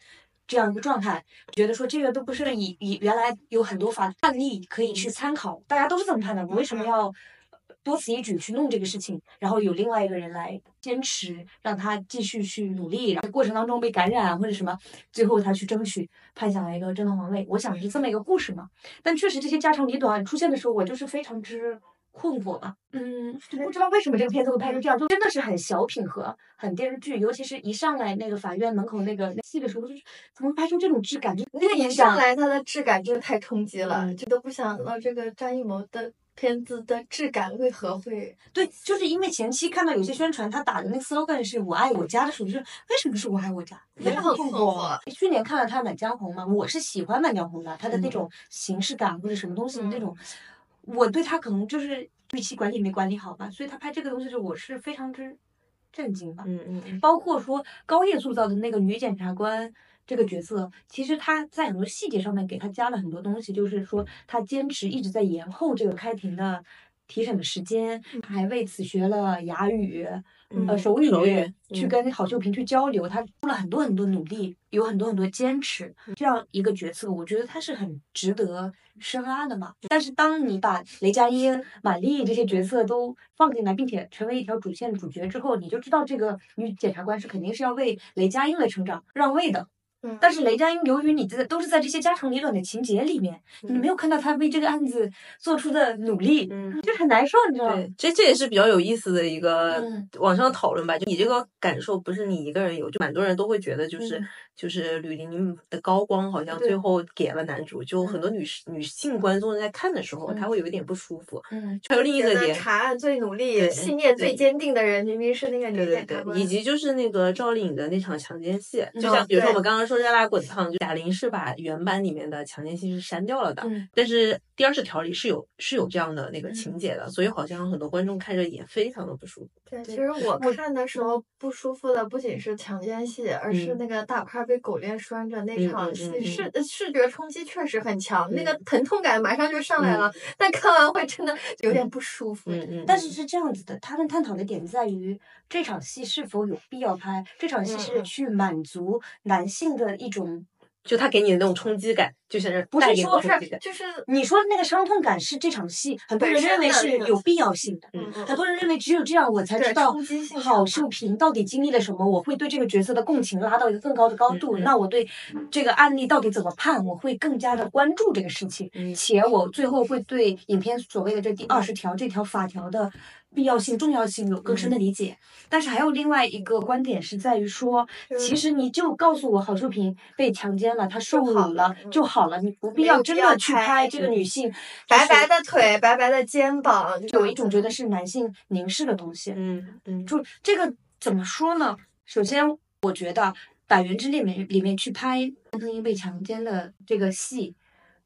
这样一个状态，觉得说这个都不是以以原来有很多法案例可以去参考，大家都是这么判的，我为什么要多此一举去弄这个事情？然后有另外一个人来坚持，让他继续去努力，然后过程当中被感染或者什么，最后他去争取判下来一个正当防卫。我想是这么一个故事嘛。但确实这些家长里短出现的时候，我就是非常之困惑吧。嗯，就不知道为什么这个片子会拍成这样，就真的是很小品和很电视剧，尤其是一上来那个法院门口那个那戏的时候，就是怎么拍出这种质感？就那个一上来，它的质感真的太冲击了，嗯就都不想到这个张艺谋的片子的质感为何会对，就是因为前期看到有些宣传，他打的那个 slogan 是我爱我家的时候，就是为什么是我爱我家？也很困惑。去年看了他《满江红》嘛，我是喜欢《满江红》的，他的那嗯种形式感或者什么东西的那嗯种，我对他可能就是预期管理没管理好吧，所以他拍这个东西的时候，我是非常之震惊吧。嗯嗯嗯包括说高叶塑造的那个女检察官这个角色，其实他在很多细节上面给他加了很多东西，就是说他坚持一直在延后这个开庭的提审的时间，他还为此学了哑语。呃，嗯手语手语嗯去跟郝秀萍去交流，他做了很多很多努力，有很多很多坚持。这样一个角色，我觉得他是很值得深挖的嘛。但是当你把雷佳音、马丽这些角色都放进来，并且成为一条主线主角之后，你就知道这个女检察官是肯定是要为雷佳音的成长让位的。嗯，但是雷佳音由于你这都是在这些家长里短的情节里面，你没有看到他为这个案子做出的努力，嗯。就很难受，你知道吗？对，这这也是比较有意思的一个嗯网上讨论吧。就你这个感受不是你一个人有，就蛮多人都会觉得，就是、嗯就是吕玲玲的高光好像最后给了男主，就很多女士女性观众在看的时候，嗯。她会有一点不舒服。嗯，还有另一个点，查案最努力、信念最坚定的人，明明是那个女对对对，检察官。以及就是那个赵丽颖的那场强奸戏，就像比如说我们刚刚说热辣滚烫，就贾玲是把原版里面的强奸戏是删掉了的，嗯。但是第二十条里是有是有这样的那个嗯。情节的，所以好像很多观众看着也非常的不舒服。对，其实我我看的时候不舒服的不仅是强奸戏，而是嗯。那个大块被狗链拴着那嗯场戏，视呃视觉冲击确实很强，那个嗯。疼痛感马上就上来了。但看完会真的有点不舒服。但是是这样子的，他们探讨的点在于这场戏是否有必要拍，这场戏是去满足男性的一种就他给你的那种冲击感，就是不是说冲击感。就是你说的那个伤痛感是这场戏，很多人认为是有必要性的，嗯很多人认为只有这样我才知道郝秀萍到底经历了什么，我会对这个角色的共情拉到一个更高的高度。那我对这个案例到底怎么判，我会更加的关注这个事情，嗯且我最后会对影片所谓的这第二十条这条法条的。必要性、重要性有更深的理解，但是还有另外一个观点是在于说，其实你就告诉我郝秀萍被强奸了，她受就好辱了就好了，你不必要真的去拍拍这个嗯女性白白的腿，白白的肩膀，有一种觉得是男性凝视的东西。嗯嗯，就这个怎么说呢？首先，我觉得《百元之恋》里面里面去拍安藤樱被强奸的这个戏，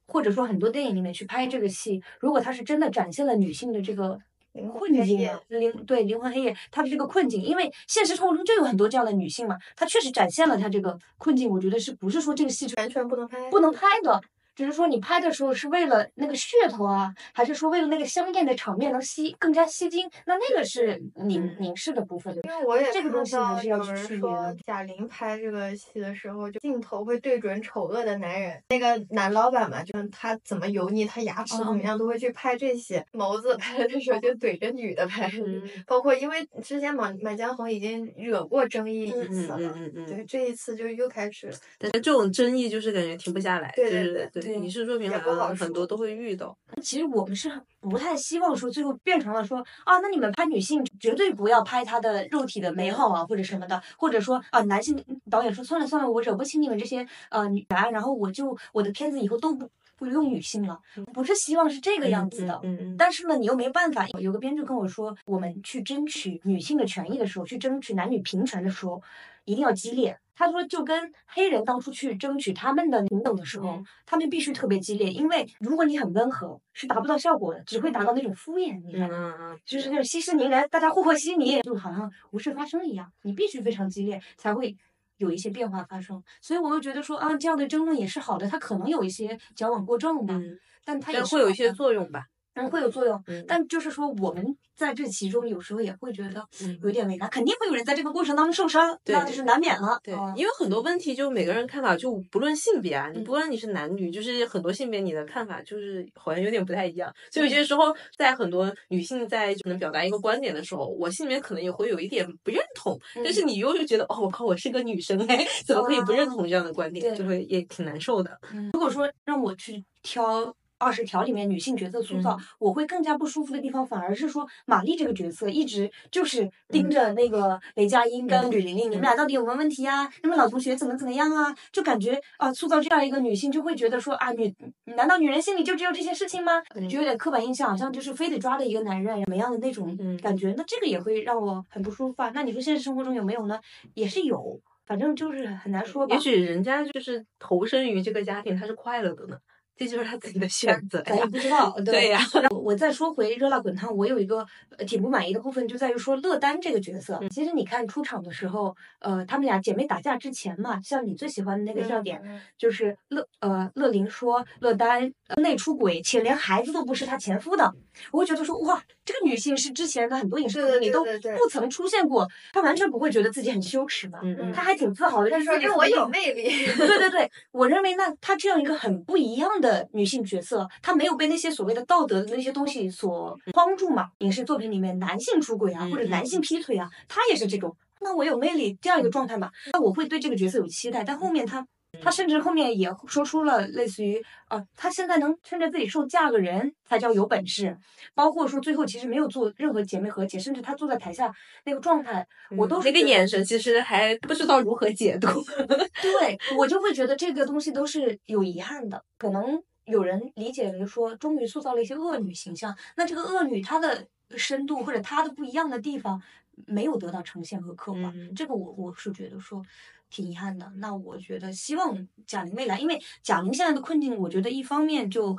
或者说很多电影里面去拍这个戏，如果他是真的展现了女性的这个。灵魂困境黑夜啊灵对灵魂黑夜，她的这个困境，因为现实生活中就有很多这样的女性嘛，她确实展现了她这个困境。我觉得是不是说这个戏完全不能拍，不能拍的，只是说你拍的时候是为了那个噱头啊，还是说为了那个香艳的场面能吸更加吸睛？那那个是凝嗯凝视的部分。因为我也看这个东西还到是要有人去区别说的，贾玲拍这个戏的时候，就镜头会对准丑恶的男人。那个男老板嘛，就是他怎么油腻，他牙齿怎么嗯样，都会去拍这些。眸子拍的时候就怼着女的拍，嗯包括因为之前《满满江红》已经惹过争议一嗯次了，嗯嗯嗯，对，这一次就又开始。但是这种争议就是感觉停不下来，对对就是对对影视作品也不好好像很多都会遇到。其实我们是不太希望说最后变成了说啊，那你们拍女性绝对不要拍她的肉体的美好啊，或者什么的，或者说啊，男性导演说算了算了，我惹不起你们这些呃女男，然后我就我的片子以后都不不用女性了，不是希望是这个样子的。嗯嗯，但是呢，你又没办法。有个编剧跟我说，我们去争取女性的权益的时候，去争取男女平权的时候，一定要激烈。他说，就跟黑人当初去争取他们的平等的时候，嗯他们必须特别激烈，因为如果你很温和，是达不到效果的，只会达到那种敷衍，你知道嗯吗？嗯嗯，就是那种息事宁人，大家和和稀泥，就好像无事发生一样。你必须非常激烈，才会有一些变化发生。所以我又觉得说啊，这样的争论也是好的，它可能有一些矫枉过正吧，嗯，但它也但会有一些作用吧。嗯，会有作用。嗯，但就是说，我们在这其中有时候也会觉得嗯有点为难，肯定会有人在这个过程当中受伤，对那就是难免了。对嗯，因为很多问题就每个人看法就不论性别啊，你嗯不论你是男女，就是很多性别你的看法就是好像有点不太一样。所以有些时候在很多女性在可能表达一个观点的时候，我心里面可能也会有一点不认同，但嗯是你又是觉得哦，我靠，我是个女生哎，怎么可以不认同这样的观点，对就会也挺难受的。如果说让我去挑二十条里面女性角色塑造，嗯我会更加不舒服的地方，反而是说玛丽这个角色一直就是盯嗯着那个雷佳音跟吕玲玲，你们俩到底有没有问题啊？你们老同学怎么怎么样啊？就感觉啊，塑造这样一个女性，就会觉得说啊，女难道女人心里就只有这些事情吗？嗯就有点刻板印象，好像就是非得抓着一个男人怎么样的那种嗯感觉。那这个也会让我很不舒服啊。那你说现实生活中有没有呢？也是有，反正就是很难说吧。也许人家就是投身于这个家庭，他是快乐的呢，这就是他自己的选择咱也。不知道，对呀我我再说回《热辣滚烫》，我有一个呃挺不满意的部分，就在于说乐丹这个角色。其实你看出场的时候，呃，他们俩姐妹打架之前嘛，像你最喜欢的那个笑点，嗯就是乐呃乐玲说乐丹呃内出轨，且连孩子都不是她前夫的。我会觉得说哇，这个女性是之前的很多影视作品里都不曾出现过，她完全不会觉得自己很羞耻嘛，她还挺自豪的，他就是说这我有魅力，对对对，我认为那她这样一个很不一样的女性角色，她没有被那些所谓的道德的那些东西所框住嘛。影视作品里面男性出轨啊，或者男性劈腿啊，她也是这种。那我有魅力这样一个状态嘛，那我会对这个角色有期待。但后面她，她甚至后面也说出了类似于啊，她现在能趁着自己瘦嫁个人才叫有本事，包括说最后其实没有做任何姐妹和解，甚至她坐在台下那个状态，我都是那个眼神，其实还不知道如何解读。对我就会觉得这个东西都是有遗憾的，可能有人理解为说，终于塑造了一些恶女形象，那这个恶女她的深度或者她的不一样的地方没有得到呈现和刻画，嗯这个我我是觉得说。挺遗憾的，那我觉得希望贾玲未来，因为贾玲现在的困境，我觉得一方面就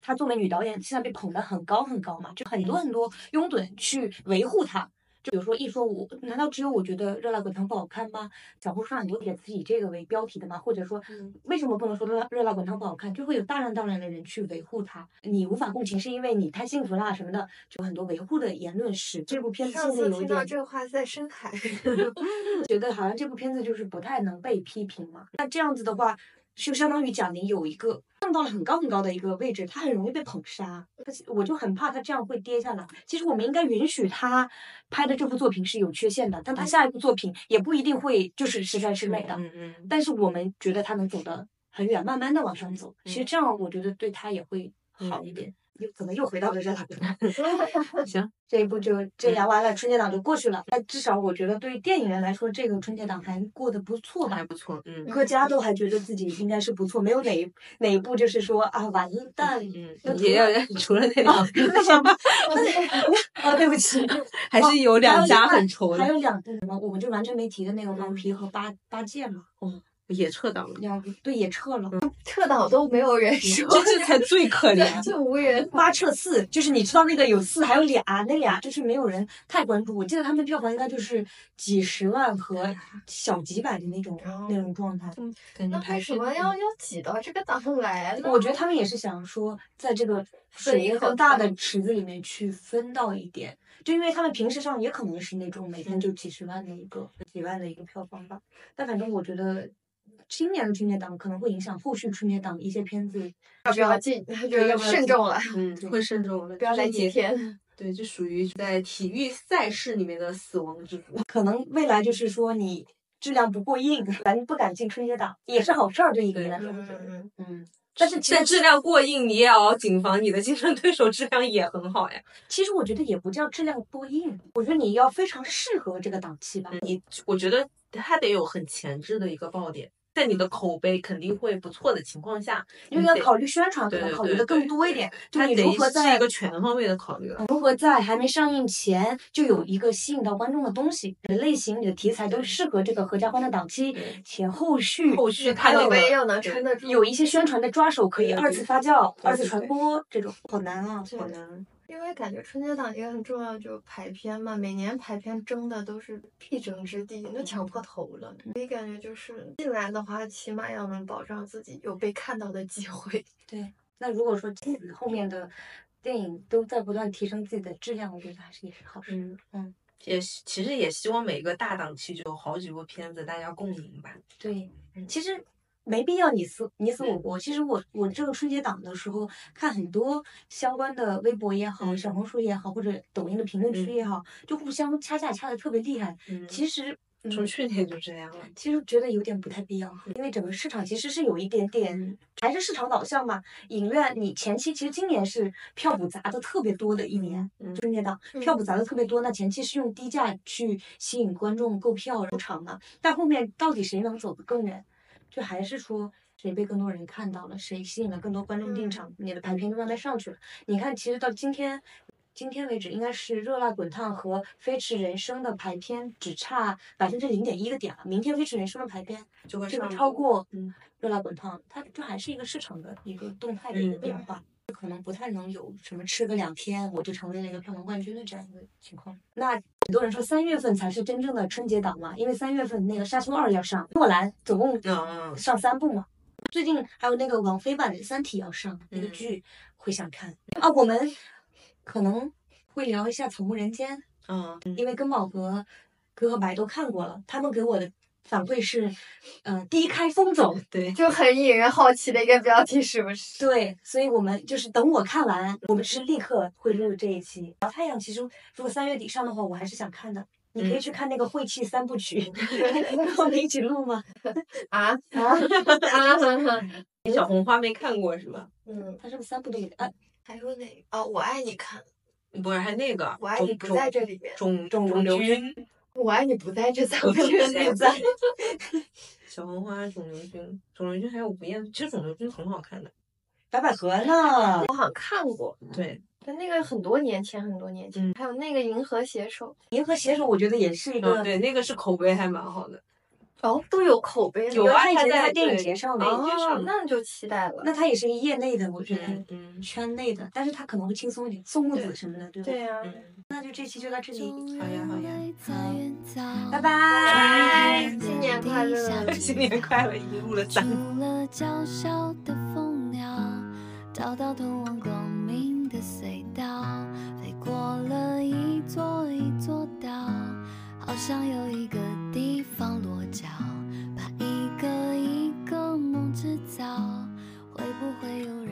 她作为女导演，现在被捧得很高很高嘛，就很多很多拥趸去维护她，就比如说一说我，难道只有我觉得《热辣滚烫》不好看吗？小红书上很多帖子是以这个为标题的嘛，或者说嗯为什么不能说《热辣热辣滚烫》不好看？就会有大量大量的人去维护它。你无法共情是因为你太幸福啦什么的，就很多维护的言论使这部片子上现在有一次听到这个话在深海，觉得好像这部片子就是不太能被批评嘛。那这样子的话，就相当于贾玲有一个上到了很高很高的一个位置，她很容易被捧杀，我就很怕她这样会跌下来。其实我们应该允许她拍的这部作品是有缺陷的，但她下一部作品也不一定会就是十全十美的。嗯嗯，但是我们觉得她能走得很远，慢慢的往上走。其实这样我觉得对她也会好一点。又怎么又回到了热辣滚。行，这一部就这聊完了，春节档就过去了。但至少我觉得对于电影人来说，这个春节档还过得不错吧还。不错，嗯各家都还觉得自己应该是不错，没有哪一哪一部就是说啊完蛋。那嗯，也要除了那两个，那什么？啊，对不起，还是有两家很愁愁的，还有两部什么，我们就完全没提的那个《黄皮》和八八戒嘛，哦，也撤档了，两部对也撤了。撤档都没有人说，这才最 可怜。就无人。八撤四，就是你知道那个有四还有俩，那俩就是没有人太关注。我记得他们票房应该就是几十万和小几百的那种那种状态。那为什么要要挤到这个档来呢？我觉得他们也是想说，在这个水很大的池子里面去分到一点，就因为他们平时上也可能是那种每天就几十万的一个几万的一个票房吧。但反正我觉得今年的春节档可能会影响后续春节档一些片子要不要进？就慎重了，嗯，会慎重了，不要来几。天。对，就属于在体育赛事里面的死亡之组。可能未来就是说你质量不过硬，咱不敢进春节档也是好事儿，对一个人来说。嗯嗯嗯，但是其实但质量过硬，你也要谨防你的竞争对手质量也很好呀。其实我觉得也不叫质量过硬，我觉得你要非常适合这个档期吧。你我觉得它得有很前置的一个爆点，在你的口碑肯定会不错的情况下，因为要考虑宣传，可能考虑的更多一点。就你如何在一个全方位的考虑了。如何在还没上映前就有一个吸引到观众的东西，你的类型、你的题材都适合这个合家欢的档期，且后续后续它有它那个口碑又能撑得住。有一些宣传的抓手可以二次发酵、二次传播，这种好难啊，好难。因为感觉春节档一个很重要就是排片嘛，每年排片争的都是必争之地，都抢破头了。所以感觉就是进来的话，起码要能保障自己有被看到的机会。对，那如果说自己后面的电影都在不断提升自己的质量，我觉得还是也是好事。嗯嗯，也希其实也希望每个大档期就有好几部片子大家共赢吧。对，嗯其实没必要你死你死我活。其实我我这个春节档的时候看很多相关的微博也好、嗯小红书也好，或者抖音的评论区也好，就互相掐架掐的特别厉害。嗯其实。从嗯去年就这样了。其实觉得有点不太必要，因为整个市场其实是有一点点还是市场导向嘛。影院你前期其实今年是票补砸的特别多的一年，嗯春节档嗯票补砸的特别多，那前期是用低价去吸引观众购票入场嘛，但后面到底谁能走得更远，就还是说。谁被更多人看到了，谁吸引了更多观众进场，你的排片就慢慢上去了。你看，其实到今天，今天为止，应该是《热辣滚烫》和《飞驰人生》的排片只差百分之零点一个点了。明天《飞驰人生》的排片就会上超过嗯《热辣滚烫》，它就还是一个市场的一个动态的一个嗯变化，可能不太能有什么吃个两天我就成为了一个票房冠军的这样一个情况。那很多人说三月份才是真正的春节档嘛，因为三月份那个《沙丘二》要上，诺兰总共上三部嘛。最近还有那个王菲版的《三体》要上，那个嗯剧会想看啊。我们可能会聊一下《草木人间》，嗯，因为根宝和哥和白都看过了，他们给我的反馈是，呃，低开风走。对，就很引人好奇的一个标题，是不是？对，所以我们就是等我看完，我们是立刻会录这一期。小太阳其实如果三月底上的话，我还是想看的。你可以嗯去看那个《晦气三部曲 》跟我们一起录吗？啊啊，啊哈哈！小红花没看过是吧？嗯，它是不是三部都有？啊，还有哪个？哦，我爱你看，不是，还那个我爱你不在这里面，肿肿肿瘤君，我爱你不在这三个里面在。小红花、肿瘤君、肿瘤君还有吴彦，其实肿瘤君很好看的。白百合呢？我好像看过，对，但那个很多年前，很多年前，嗯还有那个银河携手，银河携手，我觉得也是一个嗯，对，那个是口碑还蛮好的。哦，都有口碑，有啊他以前在在电影节上的哦，那就期待了。那他也是一个业内的，我觉得圈内的，但是他可能会轻松一点，宋木子什么的，对吧？对呀、嗯，那就这期就到这里，好好呀好呀呀拜拜。新年快乐 新年快乐，已经录了三娇小的蜂鸟，找到通往光明的隧道，飞过了一座一座岛，好像有一个地方落脚把一个一个梦制造会不会有